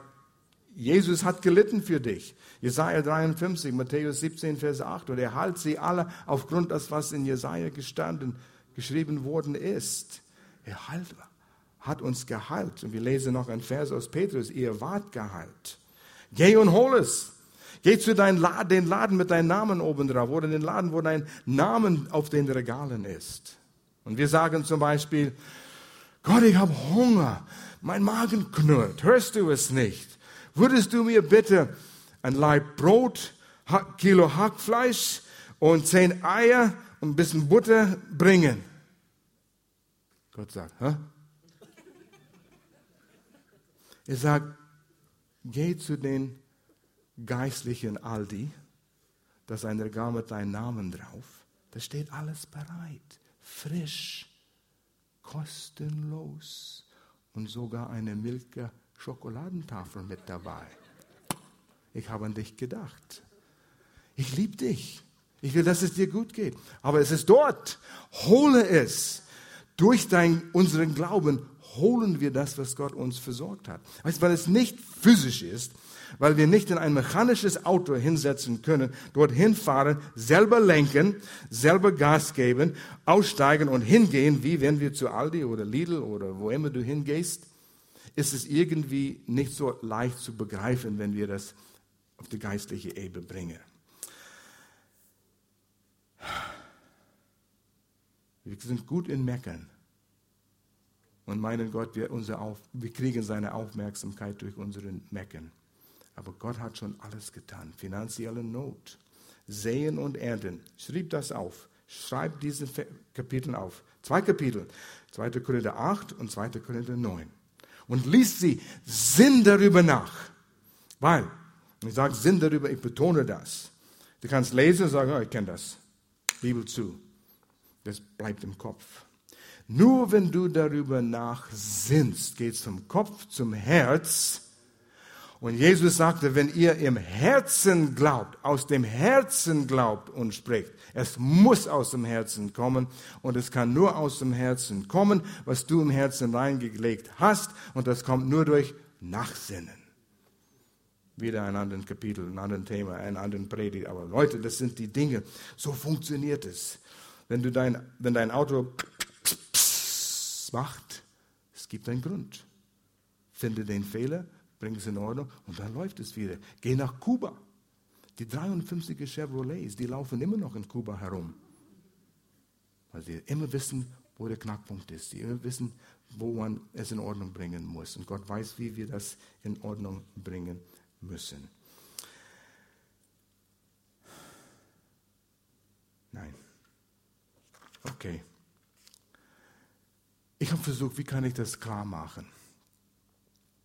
S1: Jesus hat gelitten für dich. Jesaja 53, Matthäus 17, Vers 8. Und er heilt sie alle aufgrund des, was in Jesaja gestanden, geschrieben worden ist. Er heilt, hat uns geheilt. Und wir lesen noch ein Vers aus Petrus, ihr wart geheilt. Geh und hol es. Geh zu deinem Laden, den Laden mit deinem Namen oben drauf oder den Laden, wo dein Namen auf den Regalen ist. Und wir sagen zum Beispiel, Gott, ich habe Hunger, mein Magen knurrt, hörst du es nicht? Würdest du mir bitte ein Laib Brot, Kilo Hackfleisch und zehn Eier und ein bisschen Butter bringen? Gott sagt, hä? Er sagt, geh zu den geistlichen Aldi, da ist ein Regal mit deinem Namen drauf. Da steht alles bereit, frisch, kostenlos und sogar eine Milke Schokoladentafel mit dabei. Ich habe an dich gedacht. Ich liebe dich. Ich will, dass es dir gut geht. Aber es ist dort. Hole es. Durch dein, unseren Glauben holen wir das, was Gott uns versorgt hat. Weißt, weil es nicht physisch ist, weil wir nicht in ein mechanisches Auto hinsetzen können, dorthin fahren, selber lenken, selber Gas geben, aussteigen und hingehen, wie wenn wir zu Aldi oder Lidl oder wo immer du hingehst, ist es irgendwie nicht so leicht zu begreifen, wenn wir das auf die geistliche Ebene bringen. Wir sind gut in Meckern und meinen Gott, wir, unser Auf, wir kriegen seine Aufmerksamkeit durch unseren Meckern. Aber Gott hat schon alles getan. Finanzielle Not, Sehen und Ernten. Schrieb das auf. Schreib diese Kapitel auf. Zwei Kapitel. 2. Korinther 8 und 2. Korinther 9. Und liest sie, Sinn darüber nach. Weil, ich sage Sinn darüber, ich betone das. Du kannst lesen und sagen, oh, ich kenne das. Bibel zu. Das bleibt im Kopf. Nur wenn du darüber nachsinnst, geht es vom Kopf zum Herz, und Jesus sagte, wenn ihr im Herzen glaubt, aus dem Herzen glaubt und spricht, es muss aus dem Herzen kommen und es kann nur aus dem Herzen kommen, was du im Herzen reingelegt hast und das kommt nur durch Nachsinnen. Wieder ein anderes Kapitel, ein anderes Thema, ein anderes Predigt. Aber Leute, das sind die Dinge. So funktioniert es. Wenn, du dein, wenn dein Auto macht, es gibt einen Grund. Finde den Fehler, bring es in Ordnung und dann läuft es wieder. Geh nach Kuba. Die 53er Chevrolets, die laufen immer noch in Kuba herum. Weil sie immer wissen, wo der Knackpunkt ist. Sie immer wissen, wo man es in Ordnung bringen muss. Und Gott weiß, wie wir das in Ordnung bringen müssen. Nein. Okay. Ich habe versucht, wie kann ich das klar machen?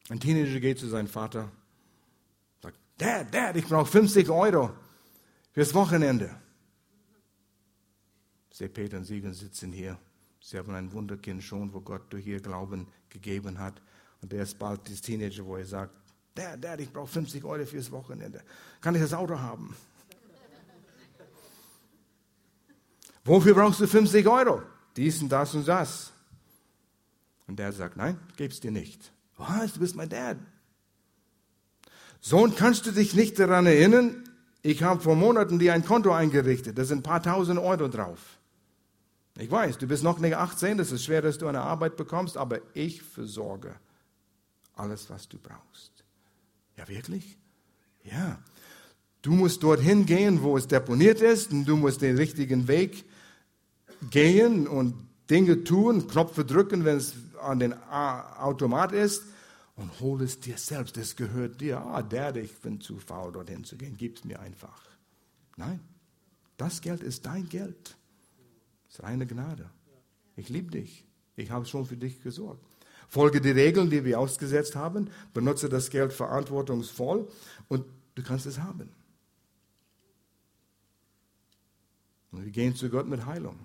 S1: Ein Teenager geht zu seinem Vater, sagt, Dad, Dad, ich brauche 50 Euro fürs Wochenende. Sie, Peter und Siegen sitzen hier. Sie haben ein Wunderkind schon, wo Gott durch ihr Glauben gegeben hat. Und der ist bald das Teenager, wo er sagt, Dad, Dad, ich brauche 50 Euro fürs Wochenende. Kann ich das Auto haben? Wofür brauchst du 50 Euro? Dies und das und das. Und der sagt, nein, gib's dir nicht. Was? Du bist mein Dad. Sohn, kannst du dich nicht daran erinnern? Ich habe vor Monaten dir ein Konto eingerichtet. Da sind ein paar tausend Euro drauf. Ich weiß, du bist noch nicht 18, es ist schwer, dass du eine Arbeit bekommst, aber ich versorge alles, was du brauchst. Ja, wirklich? Ja. Du musst dorthin gehen, wo es deponiert ist, und du musst den richtigen Weg gehen und Dinge tun, Knöpfe drücken, wenn es an den Automat ist und hol es dir selbst. Das gehört dir. Ah, Dad, ich bin zu faul, dorthin zu gehen. Gib es mir einfach. Nein, das Geld ist dein Geld. Das ist reine Gnade. Ich liebe dich. Ich habe schon für dich gesorgt. Folge die Regeln, die wir ausgesetzt haben. Benutze das Geld verantwortungsvoll und du kannst es haben. Und wir gehen zu Gott mit Heilung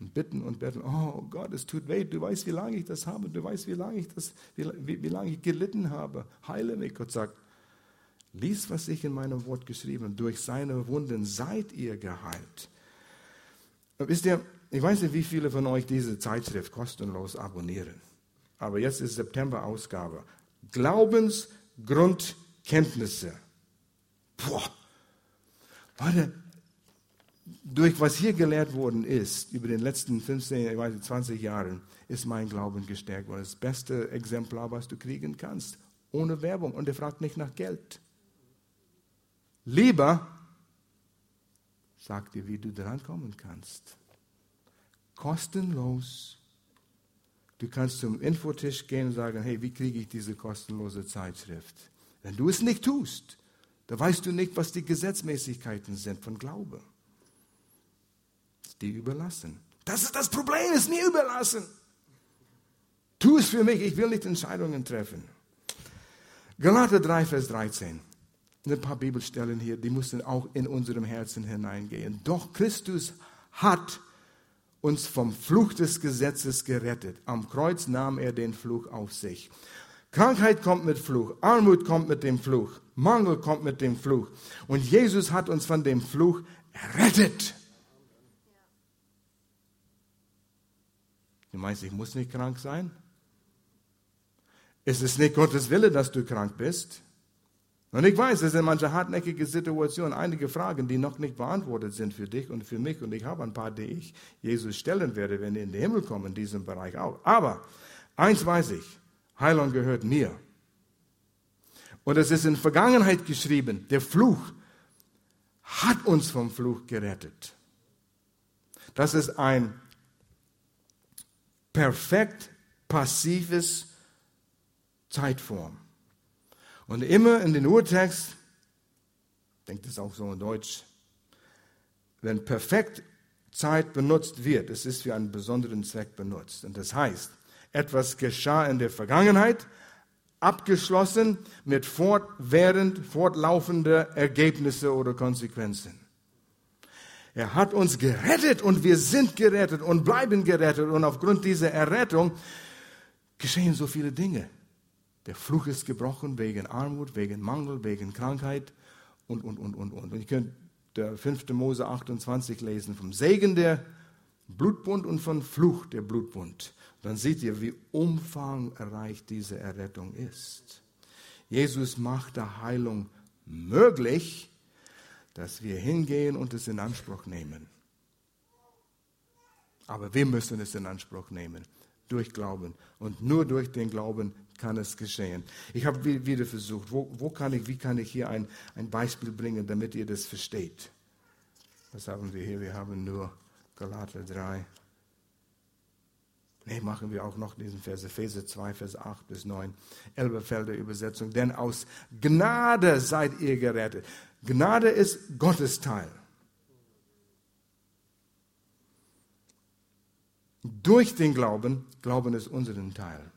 S1: und bitten und betteln, oh Gott, es tut weh, du weißt, wie lange ich das habe, du weißt, wie lange ich das, wie, wie, wie lange ich gelitten habe. Heile mich. Gott sagt, lies, was ich in meinem Wort geschrieben habe, durch seine Wunden seid ihr geheilt. Wisst ihr, ich weiß nicht, wie viele von euch diese Zeitschrift kostenlos abonnieren, aber jetzt ist September-Ausgabe. Glaubensgrundkenntnisse. Boah. Warte, durch was hier gelehrt worden ist, über den letzten 15, ich weiß 20 Jahren, ist mein Glauben gestärkt worden. Das beste Exemplar, was du kriegen kannst. Ohne Werbung. Und er fragt nicht nach Geld. Lieber sagt dir, wie du drankommen kannst. kostenlos. Du kannst zum Infotisch gehen und sagen, hey, wie kriege ich diese kostenlose Zeitschrift? Wenn du es nicht tust, dann weißt du nicht, was die Gesetzmäßigkeiten sind von Glaube. Die überlassen. Das ist das Problem, ist mir überlassen. Tu es für mich, ich will nicht Entscheidungen treffen. Galater 3, Vers 13. Ein paar Bibelstellen hier, die müssen auch in unserem Herzen hineingehen. Doch Christus hat uns vom Fluch des Gesetzes gerettet. Am Kreuz nahm er den Fluch auf sich. Krankheit kommt mit Fluch, Armut kommt mit dem Fluch, Mangel kommt mit dem Fluch. Und Jesus hat uns von dem Fluch errettet. Du meinst, ich muss nicht krank sein? Ist es nicht Gottes Wille, dass du krank bist? Und ich weiß, es sind manche hartnäckige Situationen, einige Fragen, die noch nicht beantwortet sind für dich und für mich. Und ich habe ein paar, die ich Jesus stellen werde, wenn wir in den Himmel kommen, in diesem Bereich auch. Aber eins weiß ich, Heilung gehört mir. Und es ist in Vergangenheit geschrieben, der Fluch hat uns vom Fluch gerettet. Das ist ein perfekt passives Zeitform. Und immer in den Urtext, denkt es auch so in Deutsch, wenn perfekt Zeit benutzt wird, es ist für einen besonderen Zweck benutzt. Und das heißt, etwas geschah in der Vergangenheit, abgeschlossen mit fortwährend fortlaufende Ergebnisse oder Konsequenzen. Er hat uns gerettet und wir sind gerettet und bleiben gerettet. Und aufgrund dieser Errettung geschehen so viele Dinge. Der Fluch ist gebrochen wegen Armut, wegen Mangel, wegen Krankheit und, und, und, und, und. Und ihr könnt der 5. Mose 28 lesen vom Segen der Blutbund und vom Fluch der Blutbund. Dann seht ihr, wie umfangreich diese Errettung ist. Jesus macht der Heilung möglich, dass wir hingehen und es in Anspruch nehmen. Aber wir müssen es in Anspruch nehmen durch Glauben. Und nur durch den Glauben kann es geschehen. Ich habe wieder versucht, wo, wo kann ich, wie kann ich hier ein, ein Beispiel bringen, damit ihr das versteht. Was haben wir hier? Wir haben nur Galater 3. Nee, machen wir auch noch diesen Vers, Epheser 2, Vers 8 bis 9, Elberfelder Übersetzung. Denn aus Gnade seid ihr gerettet. Gnade ist Gottes Teil. Durch den Glauben, Glauben ist unseren Teil.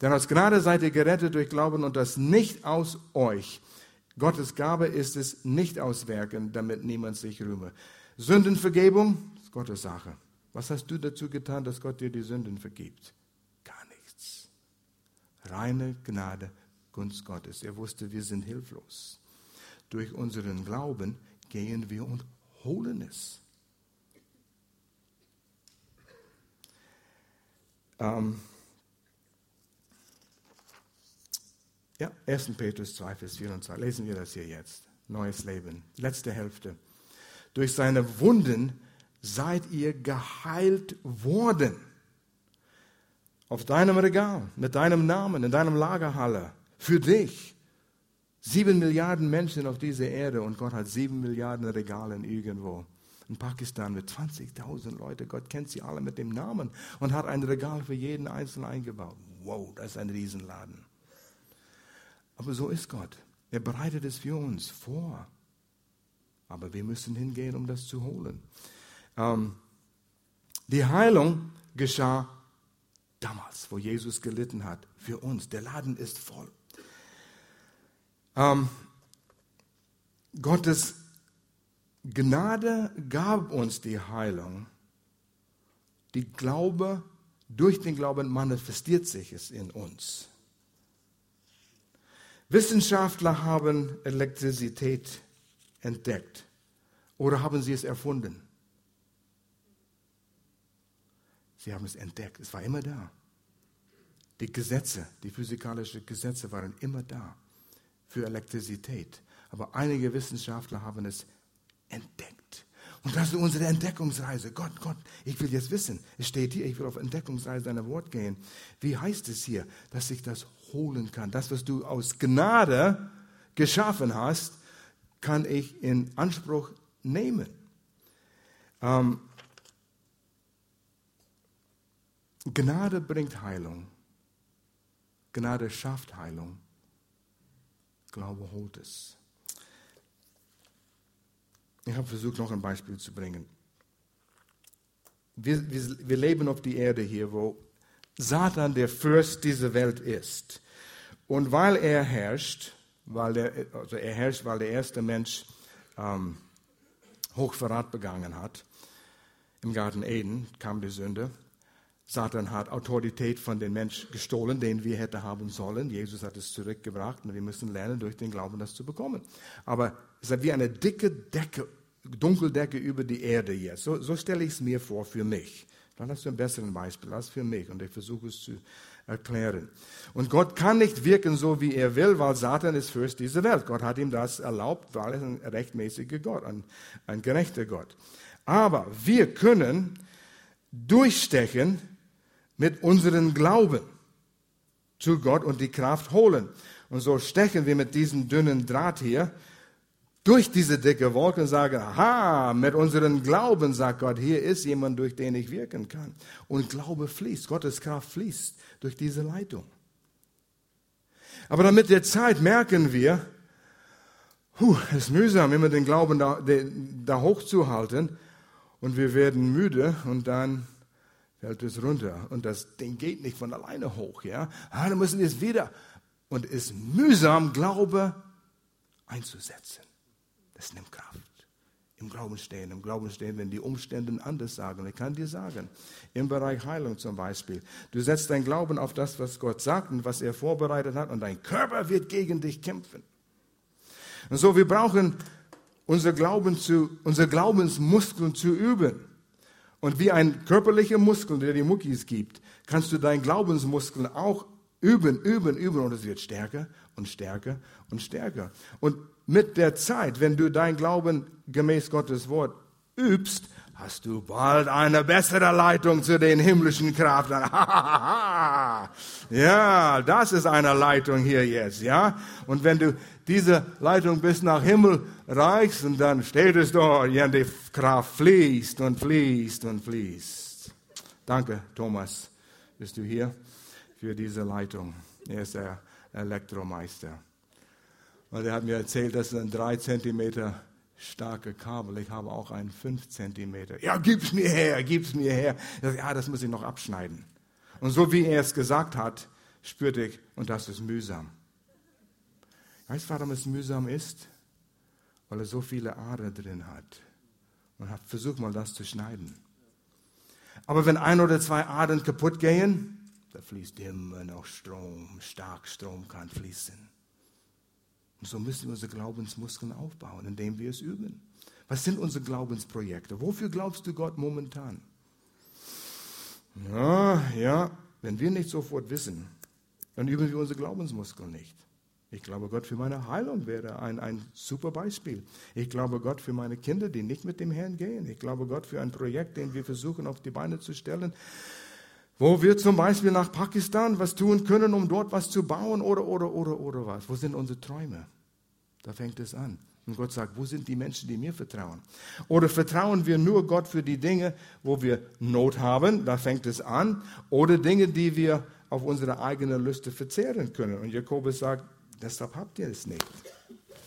S1: Denn aus Gnade seid ihr gerettet durch Glauben und das nicht aus euch. Gottes Gabe ist es nicht aus Werken, damit niemand sich rühme. Sündenvergebung ist Gottes Sache. Was hast du dazu getan, dass Gott dir die Sünden vergibt? Gar nichts. Reine Gnade, Gunst Gottes. Er wusste, wir sind hilflos. Durch unseren Glauben gehen wir und holen es. Ähm, ja, 1. Petrus 2, Vers 24. Lesen wir das hier jetzt. Neues Leben, letzte Hälfte. Durch seine Wunden seid ihr geheilt worden. Auf deinem Regal, mit deinem Namen, in deinem Lagerhalle, für dich. Sieben Milliarden Menschen auf dieser Erde und Gott hat sieben Milliarden Regalen irgendwo in Pakistan mit 20.000 Leuten. Gott kennt sie alle mit dem Namen und hat ein Regal für jeden Einzelnen eingebaut. Wow, das ist ein Riesenladen. Aber so ist Gott. Er bereitet es für uns vor. Aber wir müssen hingehen, um das zu holen. Ähm, die Heilung geschah damals, wo Jesus gelitten hat, für uns. Der Laden ist voll. Ähm, Gottes Gnade gab uns die Heilung. Die Glaube, durch den Glauben manifestiert sich es in uns. Wissenschaftler haben Elektrizität entdeckt oder haben sie es erfunden? Sie haben es entdeckt. Es war immer da. Die Gesetze, die physikalischen Gesetze waren immer da für Elektrizität. Aber einige Wissenschaftler haben es entdeckt. Und das ist unsere Entdeckungsreise. Gott, Gott, ich will jetzt wissen. Es steht hier, ich will auf Entdeckungsreise deiner Wort gehen. Wie heißt es hier, dass ich das holen kann? Das, was du aus Gnade geschaffen hast, kann ich in Anspruch nehmen. Ähm, Gnade bringt Heilung. Gnade schafft Heilung. Glaube holt es. Ich habe versucht, noch ein Beispiel zu bringen. Wir, wir, wir leben auf die Erde hier, wo Satan der Fürst dieser Welt ist. Und weil er herrscht, weil er, also er herrscht, weil der erste Mensch ähm, Hochverrat begangen hat, im Garten Eden kam die Sünde. Satan hat Autorität von dem Mensch gestohlen, den wir hätten haben sollen. Jesus hat es zurückgebracht und wir müssen lernen, durch den Glauben das zu bekommen. Aber es ist wie eine dicke Decke, Dunkeldecke über die Erde jetzt. So, so stelle ich es mir vor für mich. Dann hast du ein besseres Beispiel als für mich und ich versuche es zu erklären. Und Gott kann nicht wirken so, wie er will, weil Satan ist Fürst dieser Welt. Gott hat ihm das erlaubt, weil er ein rechtmäßiger Gott, ein, ein gerechter Gott. Aber wir können durchstechen mit unserem Glauben zu Gott und die Kraft holen. Und so stechen wir mit diesem dünnen Draht hier durch diese dicke Wolke und sagen, aha, mit unserem Glauben, sagt Gott, hier ist jemand, durch den ich wirken kann. Und Glaube fließt, Gottes Kraft fließt durch diese Leitung. Aber dann mit der Zeit merken wir, huh, es ist mühsam, immer den Glauben da, da hochzuhalten. Und wir werden müde und dann fällt es runter. Und das Ding geht nicht von alleine hoch. Ja? Ah, dann müssen wir es wieder. Und es ist mühsam, Glaube einzusetzen. Das nimmt Kraft. Im Glauben stehen, im Glauben stehen, wenn die Umstände anders sagen. Ich kann dir sagen, im Bereich Heilung zum Beispiel, du setzt dein Glauben auf das, was Gott sagt und was er vorbereitet hat und dein Körper wird gegen dich kämpfen. Und so, wir brauchen unser Glauben zu, unsere Glaubensmuskeln zu üben. Und wie ein körperlicher Muskel, der die Muckis gibt, kannst du deinen Glaubensmuskeln auch üben, üben, üben und es wird stärker und stärker und stärker. Und mit der Zeit, wenn du dein Glauben gemäß Gottes Wort übst, hast du bald eine bessere Leitung zu den himmlischen Kräften. ja, das ist eine Leitung hier jetzt, ja? Und wenn du diese Leitung bis nach Himmel reichst, und dann steht es dort, ja, die Kraft fließt und fließt und fließt. Danke, Thomas, bist du hier für diese Leitung. Er ist der Elektromeister. Weil er hat mir erzählt, das ist ein drei Zentimeter starke Kabel. Ich habe auch einen fünf Zentimeter. Ja, gib's mir her, gib's mir her. Ja, das muss ich noch abschneiden. Und so wie er es gesagt hat, spürte ich, und das ist mühsam. Weißt du, warum es mühsam ist? Weil er so viele Adern drin hat. Und hat versucht mal das zu schneiden. Aber wenn ein oder zwei Adern kaputt gehen, da fließt immer noch Strom, stark Strom kann fließen. Und so müssen wir unsere Glaubensmuskeln aufbauen, indem wir es üben. Was sind unsere Glaubensprojekte? Wofür glaubst du Gott momentan? Ja, ja, wenn wir nicht sofort wissen, dann üben wir unsere Glaubensmuskeln nicht. Ich glaube, Gott für meine Heilung wäre ein, ein super Beispiel. Ich glaube, Gott für meine Kinder, die nicht mit dem Herrn gehen. Ich glaube, Gott für ein Projekt, den wir versuchen auf die Beine zu stellen, wo wir zum Beispiel nach Pakistan was tun können, um dort was zu bauen oder, oder, oder, oder was. Wo sind unsere Träume? Da fängt es an. Und Gott sagt, wo sind die Menschen, die mir vertrauen? Oder vertrauen wir nur Gott für die Dinge, wo wir Not haben? Da fängt es an. Oder Dinge, die wir auf unsere eigene Lüste verzehren können. Und Jakobus sagt, deshalb habt ihr es nicht,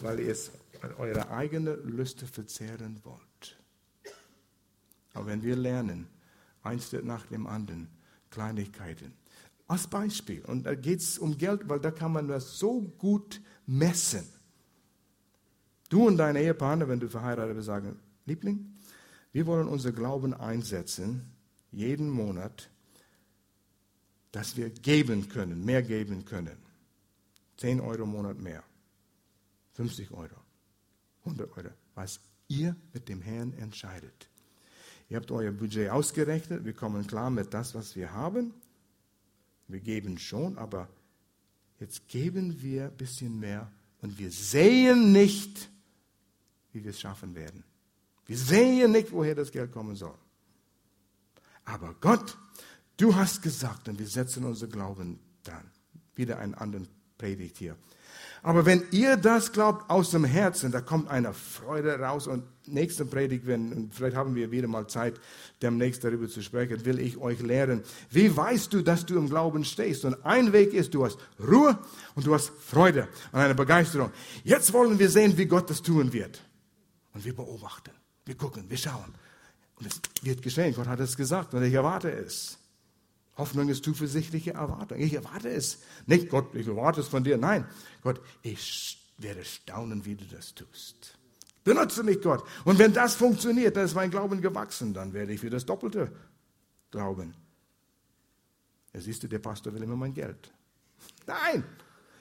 S1: weil ihr es eure eigene Lüste verzehren wollt. Aber wenn wir lernen, eins nach dem anderen, Kleinigkeiten, als Beispiel, und da geht es um Geld, weil da kann man das so gut messen. Du und dein Ehepartner, wenn du verheiratet bist, sagen, Liebling, wir wollen unser Glauben einsetzen, jeden Monat, dass wir geben können, mehr geben können. 10 Euro im Monat mehr, 50 Euro, 100 Euro, was ihr mit dem Herrn entscheidet. Ihr habt euer Budget ausgerechnet, wir kommen klar mit das, was wir haben. Wir geben schon, aber jetzt geben wir ein bisschen mehr und wir sehen nicht, wie wir es schaffen werden. Wir sehen nicht, woher das Geld kommen soll. Aber Gott, du hast gesagt, und wir setzen unser Glauben dran. Wieder einen anderen Predigt hier. Aber wenn ihr das glaubt aus dem Herzen, da kommt eine Freude raus. Und nächste Predigt, wenn, und vielleicht haben wir wieder mal Zeit, demnächst darüber zu sprechen, will ich euch lehren, wie weißt du, dass du im Glauben stehst? Und ein Weg ist, du hast Ruhe und du hast Freude und eine Begeisterung. Jetzt wollen wir sehen, wie Gott das tun wird. Und wir beobachten, wir gucken, wir schauen. Und es wird geschehen. Gott hat es gesagt und ich erwarte es. Hoffnung ist zuversichtliche Erwartung. Ich erwarte es. Nicht Gott, ich erwarte es von dir. Nein, Gott, ich werde staunen, wie du das tust. Benutze mich, Gott. Und wenn das funktioniert, dann ist mein Glauben gewachsen. Dann werde ich für das Doppelte glauben. Ja, siehst du, der Pastor will immer mein Geld. Nein,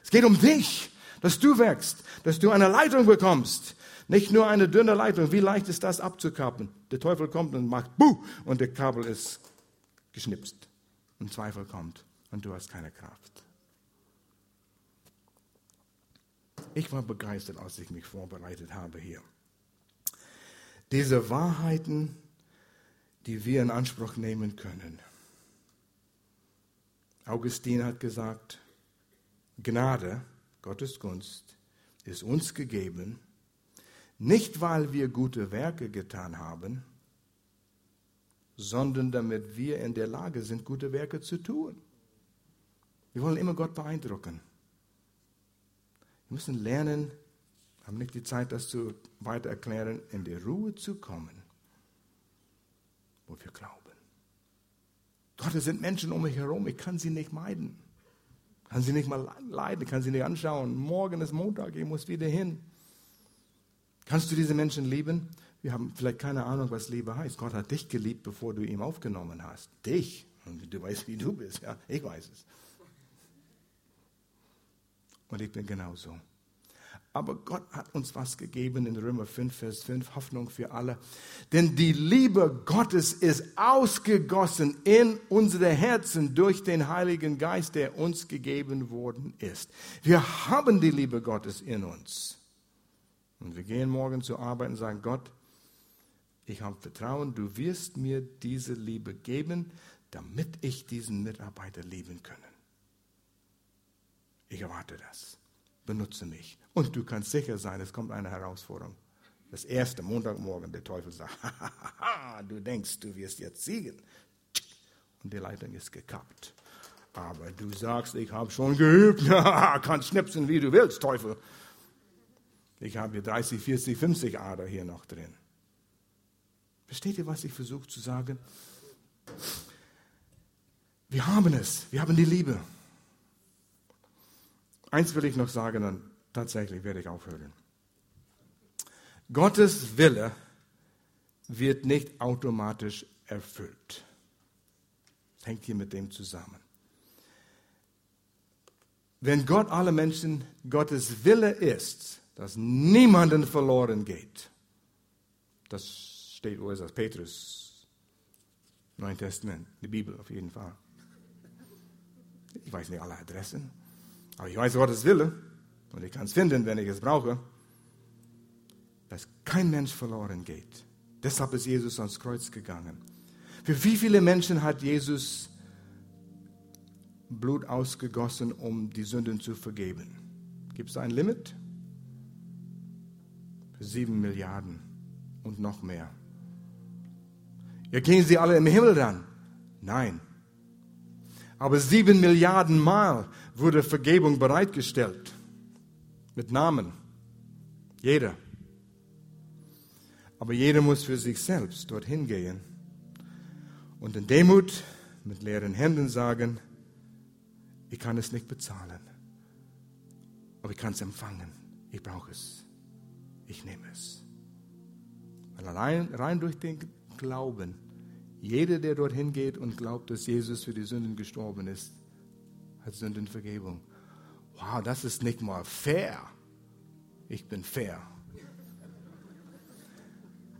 S1: es geht um dich, dass du wächst, dass du eine Leitung bekommst. Nicht nur eine dünne Leitung. Wie leicht ist das abzukappen? Der Teufel kommt und macht Buh und der Kabel ist geschnipst und Zweifel kommt und du hast keine Kraft. Ich war begeistert, als ich mich vorbereitet habe hier. Diese Wahrheiten, die wir in Anspruch nehmen können. Augustin hat gesagt, Gnade, Gottes Gunst, ist uns gegeben, nicht weil wir gute Werke getan haben, sondern damit wir in der Lage sind, gute Werke zu tun. Wir wollen immer Gott beeindrucken. Wir müssen lernen, haben nicht die Zeit, das zu weiter erklären, in die Ruhe zu kommen, wo wir glauben. Gott, es sind Menschen um mich herum, ich kann sie nicht meiden. Kann sie nicht mal leiden, kann sie nicht anschauen. Morgen ist Montag, ich muss wieder hin. Kannst du diese Menschen lieben? Wir haben vielleicht keine Ahnung, was Liebe heißt. Gott hat dich geliebt, bevor du ihn aufgenommen hast. Dich. Und du weißt, wie du bist. Ja, ich weiß es. Und ich bin genauso. Aber Gott hat uns was gegeben in Römer 5, Vers 5, Hoffnung für alle. Denn die Liebe Gottes ist ausgegossen in unsere Herzen durch den Heiligen Geist, der uns gegeben worden ist. Wir haben die Liebe Gottes in uns. Und wir gehen morgen zur Arbeit und sagen, Gott, ich habe Vertrauen, du wirst mir diese Liebe geben, damit ich diesen Mitarbeiter lieben können. Ich erwarte das. Benutze mich. Und du kannst sicher sein, es kommt eine Herausforderung. Das erste Montagmorgen, der Teufel sagt, du denkst, du wirst jetzt siegen. Und die Leitung ist gekappt. Aber du sagst, ich habe schon geübt. kannst schnipsen, wie du willst, Teufel. Ich habe hier 30, 40, 50 Ader hier noch drin. Versteht ihr, was ich versuche zu sagen? Wir haben es, wir haben die Liebe. Eins will ich noch sagen, dann tatsächlich werde ich aufhören. Gottes Wille wird nicht automatisch erfüllt. Das hängt hier mit dem zusammen. Wenn Gott alle Menschen Gottes Wille ist, dass niemanden verloren geht, das steht, wo ist das? Petrus, Neuen Testament, die Bibel auf jeden Fall. Ich weiß nicht alle Adressen, aber ich weiß Gottes Wille und ich kann es finden, wenn ich es brauche, dass kein Mensch verloren geht. Deshalb ist Jesus ans Kreuz gegangen. Für wie viele Menschen hat Jesus Blut ausgegossen, um die Sünden zu vergeben? Gibt es ein Limit? Für sieben Milliarden und noch mehr. Ja, gehen sie alle im Himmel dann? Nein. Aber sieben Milliarden Mal wurde Vergebung bereitgestellt. Mit Namen. Jeder. Aber jeder muss für sich selbst dorthin gehen und in Demut mit leeren Händen sagen, ich kann es nicht bezahlen, aber ich kann es empfangen. Ich brauche es. Ich nehme es. Weil allein rein durch den Glauben. Jeder, der dorthin geht und glaubt, dass Jesus für die Sünden gestorben ist, hat Sündenvergebung. Wow, das ist nicht mal fair. Ich bin fair.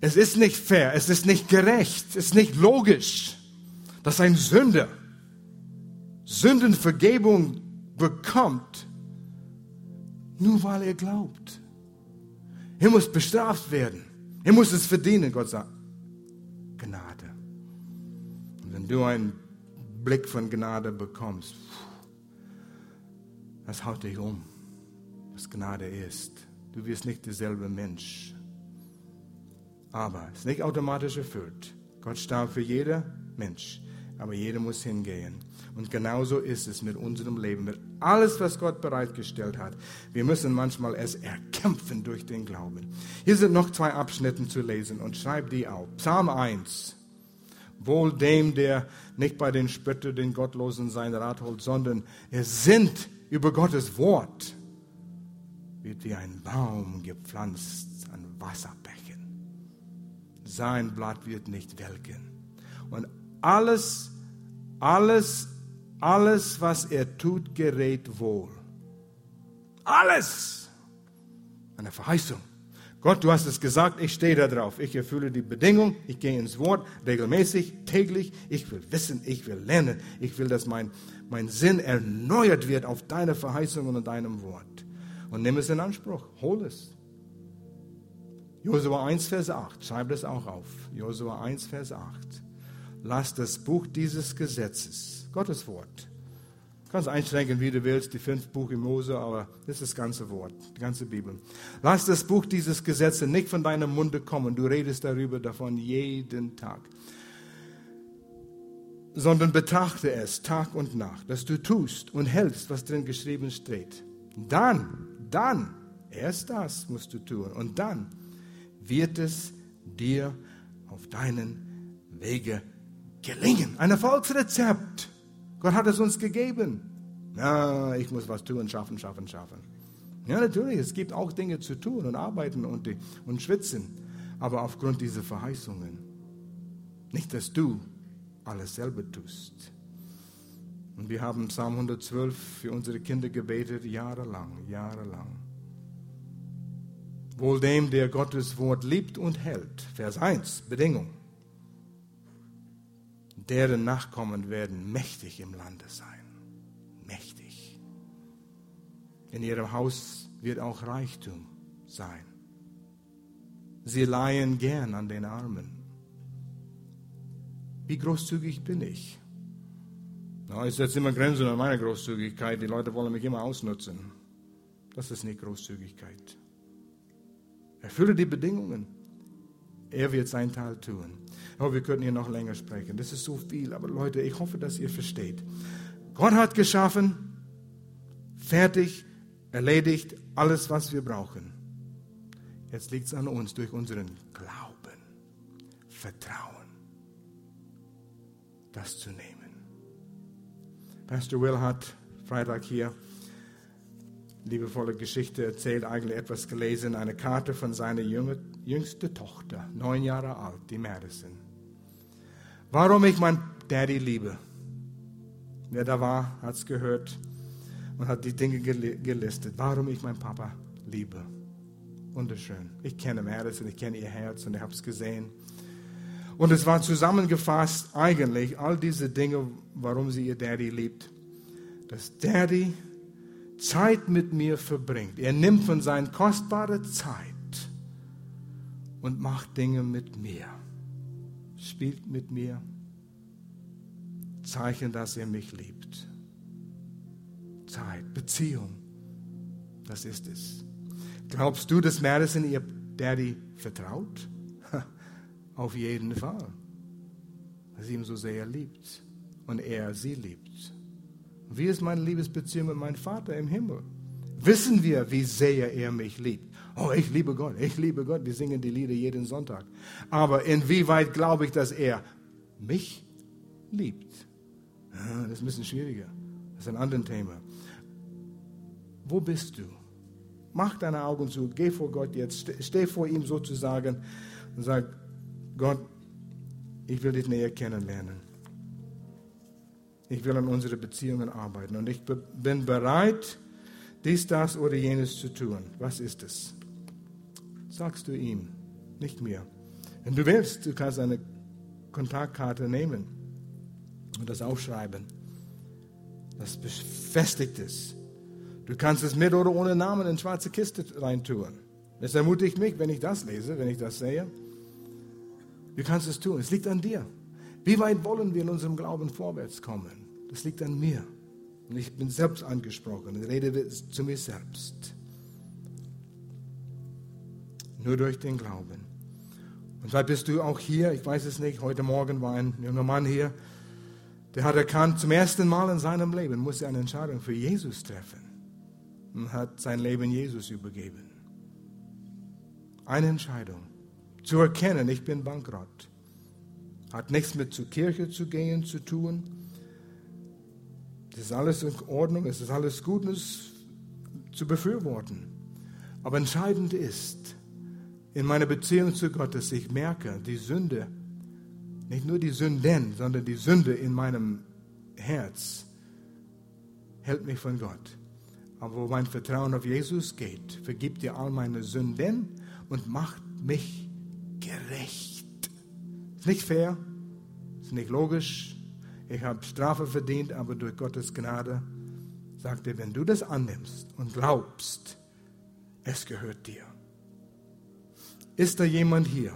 S1: Es ist nicht fair, es ist nicht gerecht, es ist nicht logisch, dass ein Sünder Sündenvergebung bekommt, nur weil er glaubt. Er muss bestraft werden. Er muss es verdienen, Gott sagt. Gnade. Und wenn du einen Blick von Gnade bekommst, das haut dich um. was Gnade ist. Du wirst nicht derselbe Mensch. Aber es ist nicht automatisch erfüllt. Gott starb für jeder Mensch, aber jeder muss hingehen. Und genauso ist es mit unserem Leben, mit alles, was Gott bereitgestellt hat. Wir müssen manchmal es erkämpfen durch den Glauben. Hier sind noch zwei Abschnitte zu lesen und schreib die auf. Psalm 1. Wohl dem, der nicht bei den Spötter, den Gottlosen sein Rat holt, sondern er sinnt über Gottes Wort, wird wie ein Baum gepflanzt an Wasserbächen. Sein Blatt wird nicht welken. Und alles, alles, alles, was er tut, gerät wohl. Alles. Eine Verheißung. Gott, du hast es gesagt, ich stehe da drauf. Ich erfülle die Bedingung, ich gehe ins Wort regelmäßig, täglich. Ich will wissen, ich will lernen. Ich will, dass mein, mein Sinn erneuert wird auf deine Verheißung und deinem Wort. Und nimm es in Anspruch, hol es. Josua 1, Vers 8, schreib das auch auf. Josua 1, Vers 8. Lass das Buch dieses Gesetzes, Gottes Wort, Du kannst einschränken, wie du willst, die fünf Buche Mose, aber das ist das ganze Wort, die ganze Bibel. Lass das Buch dieses Gesetzes nicht von deinem Munde kommen. Du redest darüber davon jeden Tag. Sondern betrachte es Tag und Nacht, dass du tust und hältst, was drin geschrieben steht. Dann, dann, erst das musst du tun. Und dann wird es dir auf deinen Wege gelingen. Ein Erfolgsrezept. Gott hat es uns gegeben. Ja, ich muss was tun, schaffen, schaffen, schaffen. Ja, natürlich, es gibt auch Dinge zu tun und arbeiten und, und schwitzen. Aber aufgrund dieser Verheißungen. Nicht, dass du alles selber tust. Und wir haben Psalm 112 für unsere Kinder gebetet, jahrelang, jahrelang. Wohl dem, der Gottes Wort liebt und hält. Vers 1, Bedingung deren Nachkommen werden mächtig im Lande sein. Mächtig. In ihrem Haus wird auch Reichtum sein. Sie leihen gern an den Armen. Wie großzügig bin ich? Na, ich setze immer Grenzen an meiner Großzügigkeit. Die Leute wollen mich immer ausnutzen. Das ist nicht Großzügigkeit. Erfülle die Bedingungen. Er wird sein Teil tun. Oh, wir könnten hier noch länger sprechen. Das ist so viel. Aber Leute, ich hoffe, dass ihr versteht. Gott hat geschaffen, fertig, erledigt, alles, was wir brauchen. Jetzt liegt es an uns durch unseren Glauben, Vertrauen, das zu nehmen. Pastor Will hat Freitag hier liebevolle Geschichte erzählt, eigentlich etwas gelesen, eine Karte von seiner jüngsten Tochter, neun Jahre alt, die Madison. Warum ich mein Daddy liebe. Wer da war, hat es gehört und hat die Dinge gelistet. Warum ich meinen Papa liebe. Wunderschön. Ich kenne Madison, ich kenne ihr Herz und ich habe es gesehen. Und es war zusammengefasst eigentlich all diese Dinge, warum sie ihr Daddy liebt. Dass Daddy Zeit mit mir verbringt. Er nimmt von seiner kostbaren Zeit und macht Dinge mit mir spielt mit mir. Zeichen, dass er mich liebt. Zeit, Beziehung, das ist es. Glaubst du, dass Madison ihr Daddy vertraut? Auf jeden Fall. Weil sie ihn so sehr liebt und er sie liebt. Wie ist meine Liebesbeziehung mit meinem Vater im Himmel? Wissen wir, wie sehr er mich liebt? Oh, ich liebe Gott, ich liebe Gott. Wir singen die Lieder jeden Sonntag. Aber inwieweit glaube ich, dass er mich liebt? Ja, das ist ein bisschen schwieriger. Das ist ein anderes Thema. Wo bist du? Mach deine Augen zu, geh vor Gott jetzt, steh vor ihm sozusagen und sag, Gott, ich will dich näher kennenlernen. Ich will an unsere Beziehungen arbeiten und ich bin bereit, dies, das oder jenes zu tun. Was ist es? Sagst du ihm, nicht mir. Wenn du willst, du kannst eine Kontaktkarte nehmen und das aufschreiben. Das befestigt ist. Du kannst es mit oder ohne Namen in schwarze Kiste reintun. Das ermutigt mich, wenn ich das lese, wenn ich das sehe. Du kannst es tun. Es liegt an dir. Wie weit wollen wir in unserem Glauben vorwärts kommen? Das liegt an mir. Und ich bin selbst angesprochen und rede zu mir selbst. Nur durch den Glauben. Und vielleicht bist du auch hier, ich weiß es nicht, heute Morgen war ein junger Mann hier, der hat erkannt, zum ersten Mal in seinem Leben muss er eine Entscheidung für Jesus treffen und hat sein Leben Jesus übergeben. Eine Entscheidung. Zu erkennen, ich bin bankrott. Hat nichts mit zur Kirche zu gehen zu tun. Es ist alles in Ordnung, es ist alles gut, es zu befürworten. Aber entscheidend ist, in meiner Beziehung zu Gott, dass ich merke, die Sünde, nicht nur die Sünden, sondern die Sünde in meinem Herz hält mich von Gott. Aber wo mein Vertrauen auf Jesus geht, vergibt dir all meine Sünden und macht mich gerecht. Ist nicht fair, ist nicht logisch. Ich habe Strafe verdient, aber durch Gottes Gnade sagt er, wenn du das annimmst und glaubst, es gehört dir. Ist da jemand hier?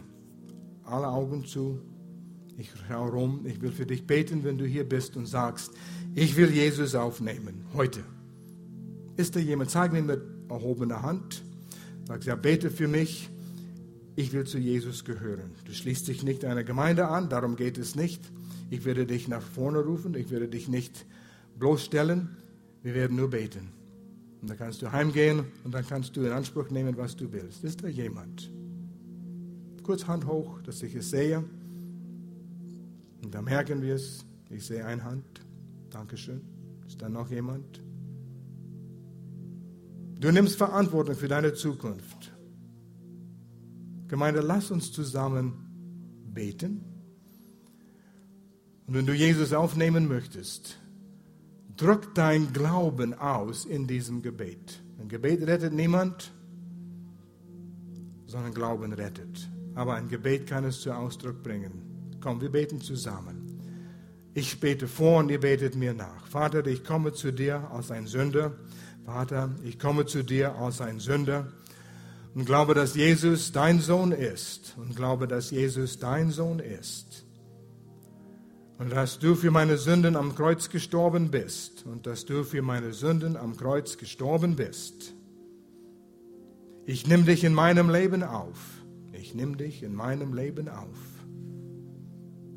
S1: Alle Augen zu. Ich schaue rum. Ich will für dich beten, wenn du hier bist und sagst, ich will Jesus aufnehmen heute. Ist da jemand? Zeig mir mit erhobener Hand. Sag, ja, bete für mich. Ich will zu Jesus gehören. Du schließt dich nicht einer Gemeinde an, darum geht es nicht. Ich werde dich nach vorne rufen, ich werde dich nicht bloßstellen. Wir werden nur beten. Und dann kannst du heimgehen und dann kannst du in Anspruch nehmen, was du willst. Ist da jemand? Kurz Hand hoch, dass ich es sehe. Und dann merken wir es. Ich sehe eine Hand. Dankeschön. Ist da noch jemand? Du nimmst Verantwortung für deine Zukunft. Gemeinde, lass uns zusammen beten. Und wenn du Jesus aufnehmen möchtest, drück dein Glauben aus in diesem Gebet. Ein Gebet rettet niemand, sondern Glauben rettet. Aber ein Gebet kann es zu Ausdruck bringen. Komm, wir beten zusammen. Ich bete vor und ihr betet mir nach. Vater, ich komme zu dir als ein Sünder. Vater, ich komme zu dir als ein Sünder und glaube, dass Jesus dein Sohn ist und glaube, dass Jesus dein Sohn ist und dass du für meine Sünden am Kreuz gestorben bist und dass du für meine Sünden am Kreuz gestorben bist. Ich nehme dich in meinem Leben auf. Ich nehme dich in meinem Leben auf.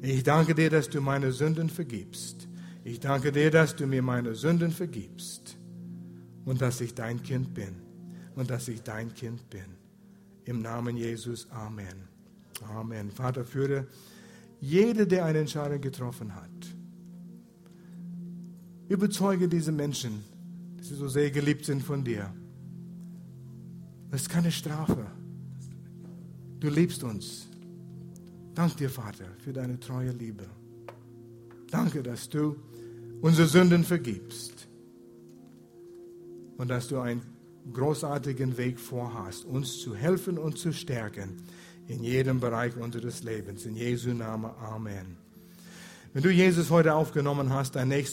S1: Ich danke dir, dass du meine Sünden vergibst. Ich danke dir, dass du mir meine Sünden vergibst und dass ich dein Kind bin und dass ich dein Kind bin. Im Namen Jesus, Amen. Amen. Vater, führe jede, der eine Entscheidung getroffen hat. Überzeuge diese Menschen, dass sie so sehr geliebt sind von dir. Das ist keine Strafe. Du liebst uns. Dank dir, Vater, für deine treue Liebe. Danke, dass du unsere Sünden vergibst und dass du einen großartigen Weg vorhast, uns zu helfen und zu stärken in jedem Bereich unseres Lebens. In Jesu Namen. Amen. Wenn du Jesus heute aufgenommen hast, dein nächster